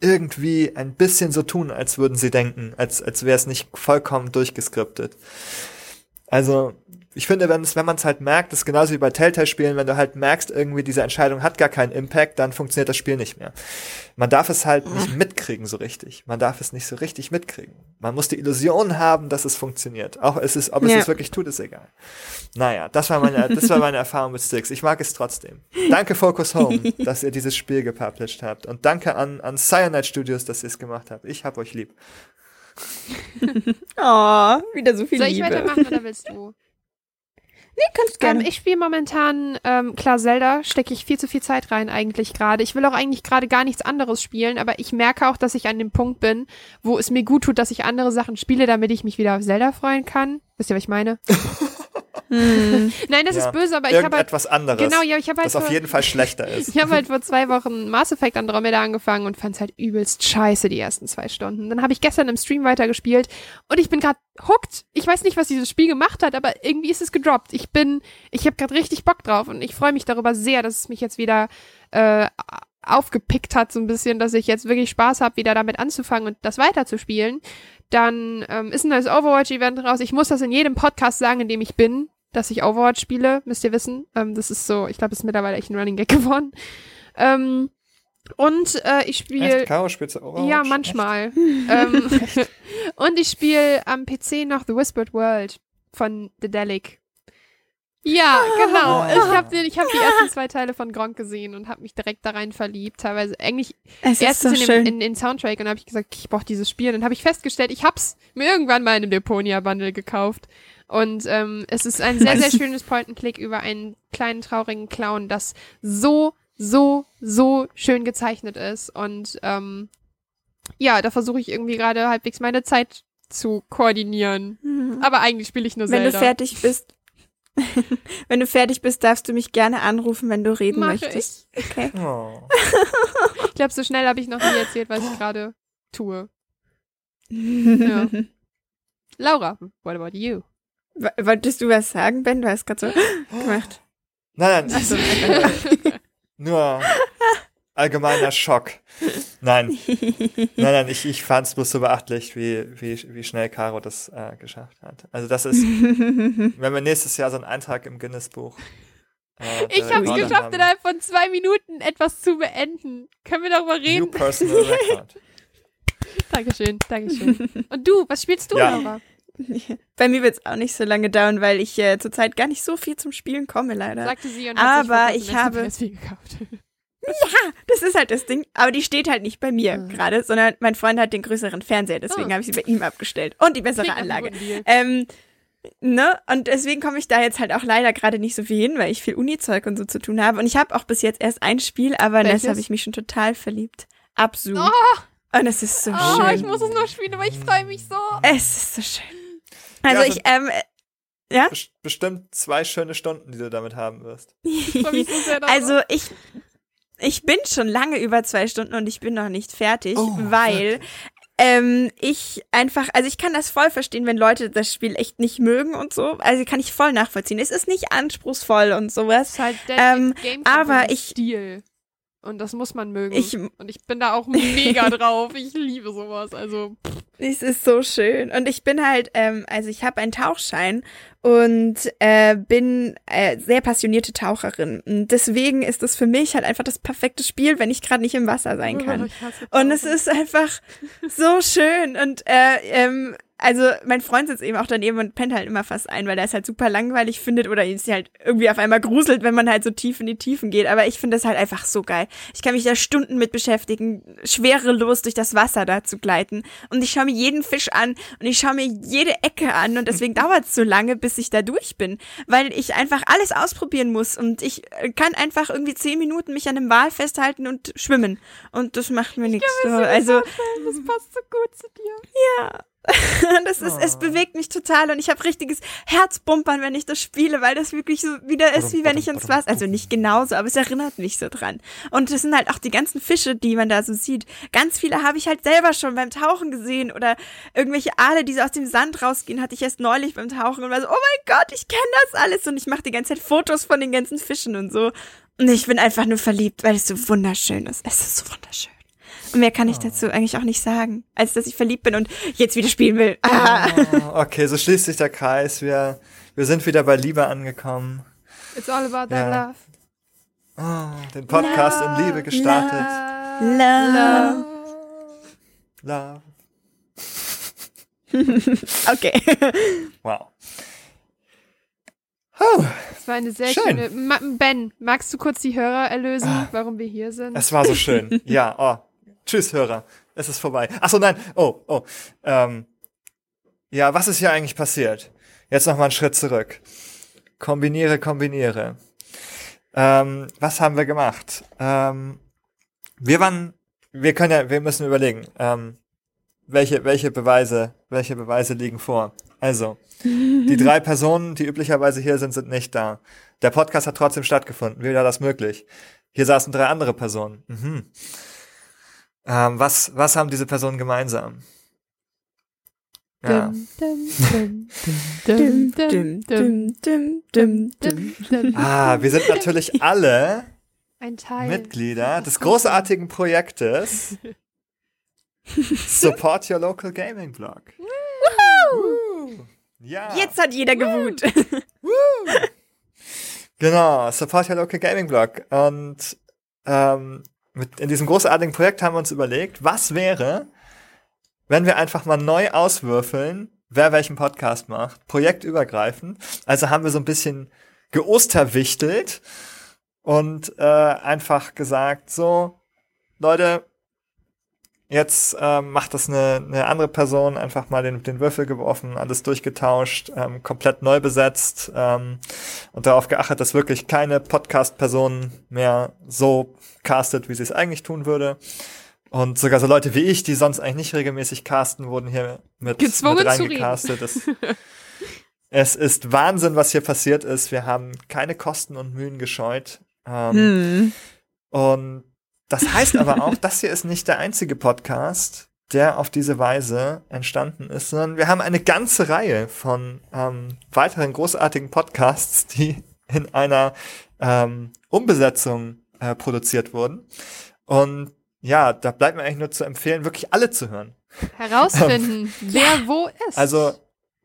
Speaker 1: irgendwie ein bisschen so tun, als würden sie denken, als, als wäre es nicht vollkommen durchgeskriptet. Also, ich finde, wenn man es halt merkt, das ist genauso wie bei Telltale-Spielen, wenn du halt merkst, irgendwie diese Entscheidung hat gar keinen Impact, dann funktioniert das Spiel nicht mehr. Man darf es halt nicht mitkriegen so richtig. Man darf es nicht so richtig mitkriegen. Man muss die Illusion haben, dass es funktioniert. Auch es ist, ob es
Speaker 2: Ja.
Speaker 1: es wirklich tut, ist egal. Naja, das war meine, das war meine Erfahrung mit Sticks. Ich mag es trotzdem. Danke Focus Home, *laughs* dass ihr dieses Spiel gepublished habt. Und danke an, an Cyanide Studios, dass ihr es gemacht habt. Ich hab euch lieb. *laughs*
Speaker 2: Oh, wieder so viel
Speaker 3: Soll ich
Speaker 2: Liebe.
Speaker 3: weitermachen oder willst du?
Speaker 2: Nee, kannst
Speaker 3: Ähm,
Speaker 2: gerne.
Speaker 3: ich spiele momentan, ähm, klar, Zelda stecke ich viel zu viel Zeit rein eigentlich gerade. Ich will auch eigentlich gerade gar nichts anderes spielen, aber ich merke auch, dass ich an dem Punkt bin, wo es mir gut tut, dass ich andere Sachen spiele, damit ich mich wieder auf Zelda freuen kann. Wisst ihr, was ich meine? *laughs*
Speaker 2: Hm.
Speaker 3: Nein, das
Speaker 1: Ja.
Speaker 3: ist böse, aber ich habe halt,
Speaker 1: Irgendetwas anderes,
Speaker 3: genau, ja, ich habe halt
Speaker 1: das auf jeden Fall schlechter *laughs* ist.
Speaker 3: Ich habe halt vor zwei Wochen Mass Effect Andromeda angefangen und fand es halt übelst scheiße die ersten zwei Stunden. Dann habe ich gestern im Stream weitergespielt und ich bin gerade hooked. Ich weiß nicht, was dieses Spiel gemacht hat, aber irgendwie ist es gedroppt. Ich bin, ich habe gerade richtig Bock drauf und ich freue mich darüber sehr, dass es mich jetzt wieder äh, aufgepickt hat so ein bisschen, dass ich jetzt wirklich Spaß habe, wieder damit anzufangen und das weiterzuspielen. Dann ähm, ist ein neues Overwatch-Event raus. Ich muss das in jedem Podcast sagen, in dem ich bin, dass ich Overwatch spiele, müsst ihr wissen. Ähm, das ist so, ich glaube, das ist mittlerweile echt ein Running Gag *laughs* geworden. Ähm, und äh, ich spiele?
Speaker 1: Caro, spielst du Overwatch?
Speaker 3: ja, manchmal. ähm, *laughs* *laughs* und ich spiele am PC noch The Whispered World von The Delic. Ja, genau.
Speaker 1: Ah.
Speaker 3: Ich habe ich hab die ersten zwei Teile von Gronk gesehen und habe mich direkt da rein verliebt. Teilweise eigentlich
Speaker 2: Es ist so
Speaker 3: erstens in,
Speaker 2: schön.
Speaker 3: dem, in den Soundtrack und habe ich gesagt, ich brauche dieses Spiel. Dann habe ich festgestellt, ich hab's mir irgendwann mal in einem Deponia-Bundle gekauft. Und ähm, es ist ein sehr, sehr schönes Point-and-Click über einen kleinen, traurigen Clown, das so, so, so schön gezeichnet ist. Und ähm, ja, da versuche ich irgendwie gerade halbwegs meine Zeit zu koordinieren.
Speaker 2: Mhm.
Speaker 3: Aber eigentlich spiele ich nur
Speaker 2: Wenn du
Speaker 3: Zelda.
Speaker 2: fertig bist, *laughs* wenn du fertig bist, darfst du mich gerne anrufen, wenn du reden
Speaker 3: Mache
Speaker 2: möchtest. Okay.
Speaker 1: Oh.
Speaker 3: Ich glaube, so schnell habe ich noch nie erzählt, was ich gerade tue. *laughs* Ja. Laura, what about you?
Speaker 2: W- Wolltest du was sagen, Ben? Du hast gerade so *gasps* gemacht.
Speaker 1: Nein, nein,
Speaker 2: Achso, *laughs*
Speaker 1: nur allgemeiner Schock. Nein, nein, nein, ich, ich fand es bloß so beachtlich, wie, wie, wie schnell Caro das äh, geschafft hat. Also das ist, *laughs* wenn wir nächstes Jahr so einen Eintrag im Guinness-Buch äh,
Speaker 3: Ich
Speaker 1: der
Speaker 3: habe es geschafft,
Speaker 1: haben.
Speaker 3: innerhalb von zwei Minuten etwas zu beenden. Können wir darüber
Speaker 1: New
Speaker 3: reden?
Speaker 1: Personal Record. *laughs*
Speaker 3: Dankeschön, Dankeschön. Und du, was spielst du,
Speaker 1: Ja.
Speaker 3: Laura? *laughs*
Speaker 2: Bei mir wird es auch nicht so lange dauern, weil ich äh, zurzeit gar nicht so viel zum Spielen komme, leider.
Speaker 3: Sagte sie und hat sich
Speaker 2: Aber
Speaker 3: kurzem
Speaker 2: ich habe-
Speaker 3: PS4 gekauft. *laughs*
Speaker 2: Das ist halt das Ding. Aber die steht halt nicht bei mir
Speaker 3: Mhm.
Speaker 2: gerade, sondern mein Freund hat den größeren Fernseher, deswegen
Speaker 3: Ah.
Speaker 2: habe ich sie bei ihm abgestellt. Und die bessere
Speaker 3: Klingt
Speaker 2: Anlage. Ähm, ne? Und deswegen komme ich da jetzt halt auch leider gerade nicht so viel hin, weil ich viel Uni-Zeug und so zu tun habe. Und ich habe auch bis jetzt erst ein Spiel, aber in das habe ich mich schon total verliebt. Absu.
Speaker 3: Oh,
Speaker 2: Und es ist so
Speaker 3: oh
Speaker 2: schön.
Speaker 3: ich muss es noch spielen, aber ich freue mich so.
Speaker 2: Es ist so schön. Also
Speaker 1: Ja,
Speaker 2: ich, ähm, äh,
Speaker 1: Best- Bestimmt zwei schöne Stunden, die du damit haben wirst. *laughs*
Speaker 2: Also ich, ich bin schon lange über zwei Stunden und ich bin noch nicht fertig,
Speaker 1: Oh,
Speaker 2: weil ähm, ich einfach, also ich kann das voll verstehen, wenn Leute das Spiel echt nicht mögen und so. Also kann ich voll nachvollziehen. Es ist nicht anspruchsvoll und
Speaker 3: Das
Speaker 2: sowas.
Speaker 3: ist halt der
Speaker 2: ähm,
Speaker 3: Game
Speaker 2: aber ich-
Speaker 3: Stil. Und das muss man mögen.
Speaker 2: Ich-
Speaker 3: und ich bin da auch mega *laughs* drauf. Ich liebe sowas. Also,
Speaker 2: Es ist so schön. Und ich bin halt, ähm, also ich habe einen Tauchschein und äh, bin äh, sehr passionierte Taucherin. Und deswegen ist es für mich halt einfach das perfekte Spiel, wenn ich gerade nicht im Wasser sein kann.
Speaker 3: Ich hasse
Speaker 2: Und es ist einfach so schön. Und äh, ähm, also mein Freund sitzt eben auch daneben und pennt halt immer fast ein, weil er es halt super langweilig findet oder ihn sie halt irgendwie auf einmal gruselt, wenn man halt so tief in die Tiefen geht. Aber ich finde das halt einfach so geil. Ich kann mich da Stunden mit beschäftigen, schwerelos durch das Wasser da zu gleiten. Und ich schaue mir jeden Fisch an und ich schaue mir jede Ecke an und deswegen *laughs* dauert es so lange, bis ich da durch bin, weil ich einfach alles ausprobieren muss und ich äh, kann einfach irgendwie zehn Minuten mich an einem Wal festhalten und schwimmen und das macht mir nichts. So. Also
Speaker 3: das passt so gut zu dir. *laughs*
Speaker 2: das ist, es
Speaker 1: Oh.
Speaker 2: bewegt mich total und ich habe richtiges Herzbumpern, wenn ich das spiele, weil das wirklich so wieder ist, wie wenn ich ins Wasser, also nicht genauso, aber es erinnert mich so dran. Und das sind halt auch die ganzen Fische, die man da so sieht. Ganz viele habe ich halt selber schon beim Tauchen gesehen oder irgendwelche Aale, die so aus dem Sand rausgehen, hatte ich erst neulich beim Tauchen und war so, oh mein Gott, ich kenne das alles und ich mache die ganze Zeit Fotos von den ganzen Fischen und so. Und ich bin einfach nur verliebt, weil es so wunderschön ist. Es ist so wunderschön. Mehr kann ich dazu eigentlich auch nicht sagen, als dass ich verliebt bin und jetzt wieder spielen will. Ah.
Speaker 1: Oh, *laughs* okay, so schließt sich der Kreis. Wir, wir sind wieder bei Liebe angekommen.
Speaker 3: It's all about that
Speaker 1: Ja.
Speaker 3: love.
Speaker 1: Oh, den Podcast in Liebe gestartet.
Speaker 2: Love.
Speaker 1: Love. *laughs*
Speaker 2: Okay.
Speaker 1: Wow. Oh,
Speaker 3: Das war eine sehr
Speaker 1: Schön.
Speaker 3: schöne. Ma ben, magst du kurz die Hörer erlösen, warum wir hier sind?
Speaker 1: es war so schön. *laughs* Ja, oh. Tschüss, Hörer. Es ist vorbei. Ach so, nein. Oh, oh. Ähm, ja, was ist hier eigentlich passiert? Jetzt noch mal einen Schritt zurück. Kombiniere, kombiniere. Ähm, was haben wir gemacht? Ähm, wir waren, wir können ja, wir müssen überlegen, ähm, welche, welche Beweise, welche Beweise liegen vor. Also, die *laughs* drei Personen, die üblicherweise hier sind, sind nicht da. Der Podcast hat trotzdem stattgefunden. Wie war das möglich? Hier saßen drei andere Personen. Mhm. Ähm, was, was haben diese Personen gemeinsam? Ah, wir sind natürlich alle
Speaker 3: Ein Teil.
Speaker 1: Mitglieder des großartigen Projektes Support Your Local Gaming Blog. Ja.
Speaker 2: Jetzt hat jeder gewut.
Speaker 1: genau, Support Your Local Gaming Blog. Und ähm, mit, in diesem großartigen Projekt haben wir uns überlegt, was wäre, wenn wir einfach mal neu auswürfeln, wer welchen Podcast macht, projektübergreifend. Also haben wir so ein bisschen geosterwichtelt und äh, einfach gesagt, so, Leute, jetzt ähm, macht das eine, eine andere Person, einfach mal den, den Würfel geworfen, alles durchgetauscht, ähm, komplett neu besetzt ähm, und darauf geachtet, dass wirklich keine Podcast-Person mehr so castet, wie sie es eigentlich tun würde. Und sogar so Leute wie ich, die sonst eigentlich nicht regelmäßig casten, wurden hier mit,
Speaker 3: Gezwungen
Speaker 1: mit reingecastet. Das, *laughs* es ist Wahnsinn, was hier passiert ist. Wir haben keine Kosten und Mühen gescheut. Ähm,
Speaker 2: Hm.
Speaker 1: und das heißt aber auch, das hier ist nicht der einzige Podcast, der auf diese Weise entstanden ist, sondern wir haben eine ganze Reihe von ähm, weiteren großartigen Podcasts, die in einer ähm, Umbesetzung äh, produziert wurden. Und ja, da bleibt mir eigentlich nur zu empfehlen, wirklich alle zu hören.
Speaker 3: Herausfinden, *laughs* wer wo ist.
Speaker 1: Also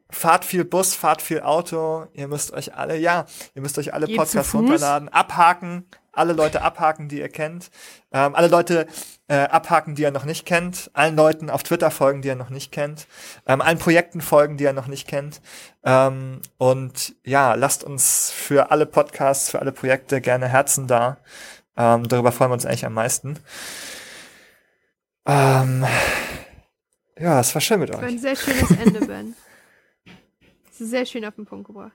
Speaker 1: fahrt viel Bus, fahrt viel Auto, ihr müsst euch alle, ja, ihr müsst euch alle
Speaker 3: Geht
Speaker 1: Podcasts runterladen, abhaken, alle Leute abhaken, die ihr kennt, ähm, alle Leute äh, abhaken, die ihr noch nicht kennt, allen Leuten auf Twitter folgen, die ihr noch nicht kennt, ähm, allen Projekten folgen, die ihr noch nicht kennt. Ähm, und ja, lasst uns für alle Podcasts, für alle Projekte gerne Herzen da. Ähm, darüber freuen wir uns eigentlich am meisten. Ähm, ja, es war schön mit
Speaker 3: Das war
Speaker 1: euch.
Speaker 3: ein sehr schönes Ende, Ben. Das *laughs* ist sehr schön auf den Punkt gebracht.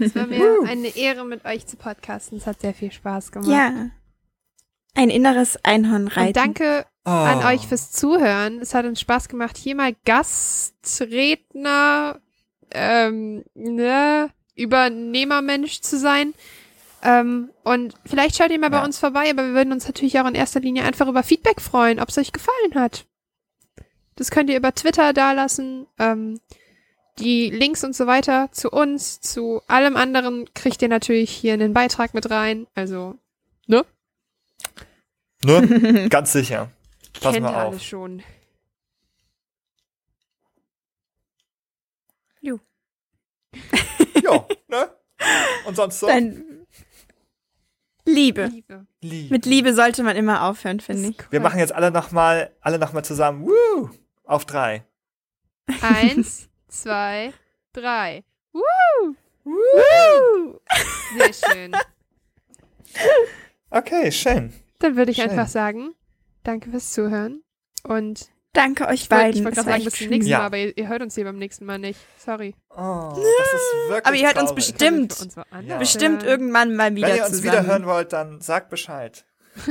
Speaker 3: Es war mir eine Ehre, mit euch zu podcasten. Es hat sehr viel Spaß gemacht.
Speaker 2: Ja. Ein inneres Einhorn reiten.
Speaker 3: Und danke
Speaker 1: Oh.
Speaker 3: an euch fürs Zuhören. Es hat uns Spaß gemacht, hier mal Gastredner, ähm, ne, Übernehmermensch zu sein. Ähm, und vielleicht schaut ihr mal bei
Speaker 1: Ja.
Speaker 3: uns vorbei, aber wir würden uns natürlich auch in erster Linie einfach über Feedback freuen, ob es euch gefallen hat. Das könnt ihr über Twitter dalassen. Ähm, die Links und so weiter zu uns, zu allem anderen kriegt ihr natürlich hier in den Beitrag mit rein. Also, ne?
Speaker 1: Ne? *laughs* Ganz sicher. Pass
Speaker 3: Kennt
Speaker 1: mal auf.
Speaker 3: alles schon.
Speaker 1: Ja, ne? Und sonst so?
Speaker 2: Dann Liebe.
Speaker 3: Liebe.
Speaker 1: Liebe.
Speaker 2: Mit Liebe sollte man immer aufhören, finde ich.
Speaker 1: Wir machen jetzt alle nochmal, alle noch mal zusammen. Woo! Auf drei.
Speaker 3: Eins, *laughs* zwei, drei. Woo! Woo! Sehr schön.
Speaker 1: Okay, schön.
Speaker 3: Dann würde ich
Speaker 1: Schön.
Speaker 3: einfach sagen, danke fürs Zuhören. Und
Speaker 2: Danke euch
Speaker 3: ich wollte
Speaker 2: beiden.
Speaker 3: ich wollte
Speaker 2: Es
Speaker 3: gerade sagen, bis zum nächsten
Speaker 1: Ja.
Speaker 3: Mal, aber ihr, ihr hört uns hier beim nächsten Mal nicht. Sorry.
Speaker 1: Oh, das ist wirklich
Speaker 2: Aber ihr hört uns bestimmt.
Speaker 3: Uns
Speaker 1: Ja.
Speaker 2: Bestimmt irgendwann mal wieder
Speaker 1: Wenn ihr uns
Speaker 2: zusammen.
Speaker 1: wieder hören wollt, dann sagt Bescheid. *laughs*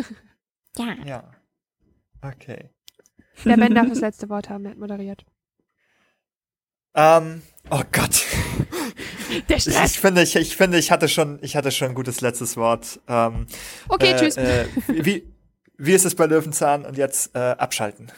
Speaker 2: Ja.
Speaker 1: Ja. Okay.
Speaker 3: Der Ben darf das letzte Wort haben, er hat moderiert.
Speaker 1: Ähm, oh Gott.
Speaker 3: Der
Speaker 1: Ich, ich finde, ich, ich finde, ich hatte schon, ich hatte schon ein gutes letztes Wort. Ähm,
Speaker 3: Okay,
Speaker 1: äh,
Speaker 3: tschüss.
Speaker 1: Äh, wie, wie ist es bei Löwenzahn? Und jetzt äh, abschalten.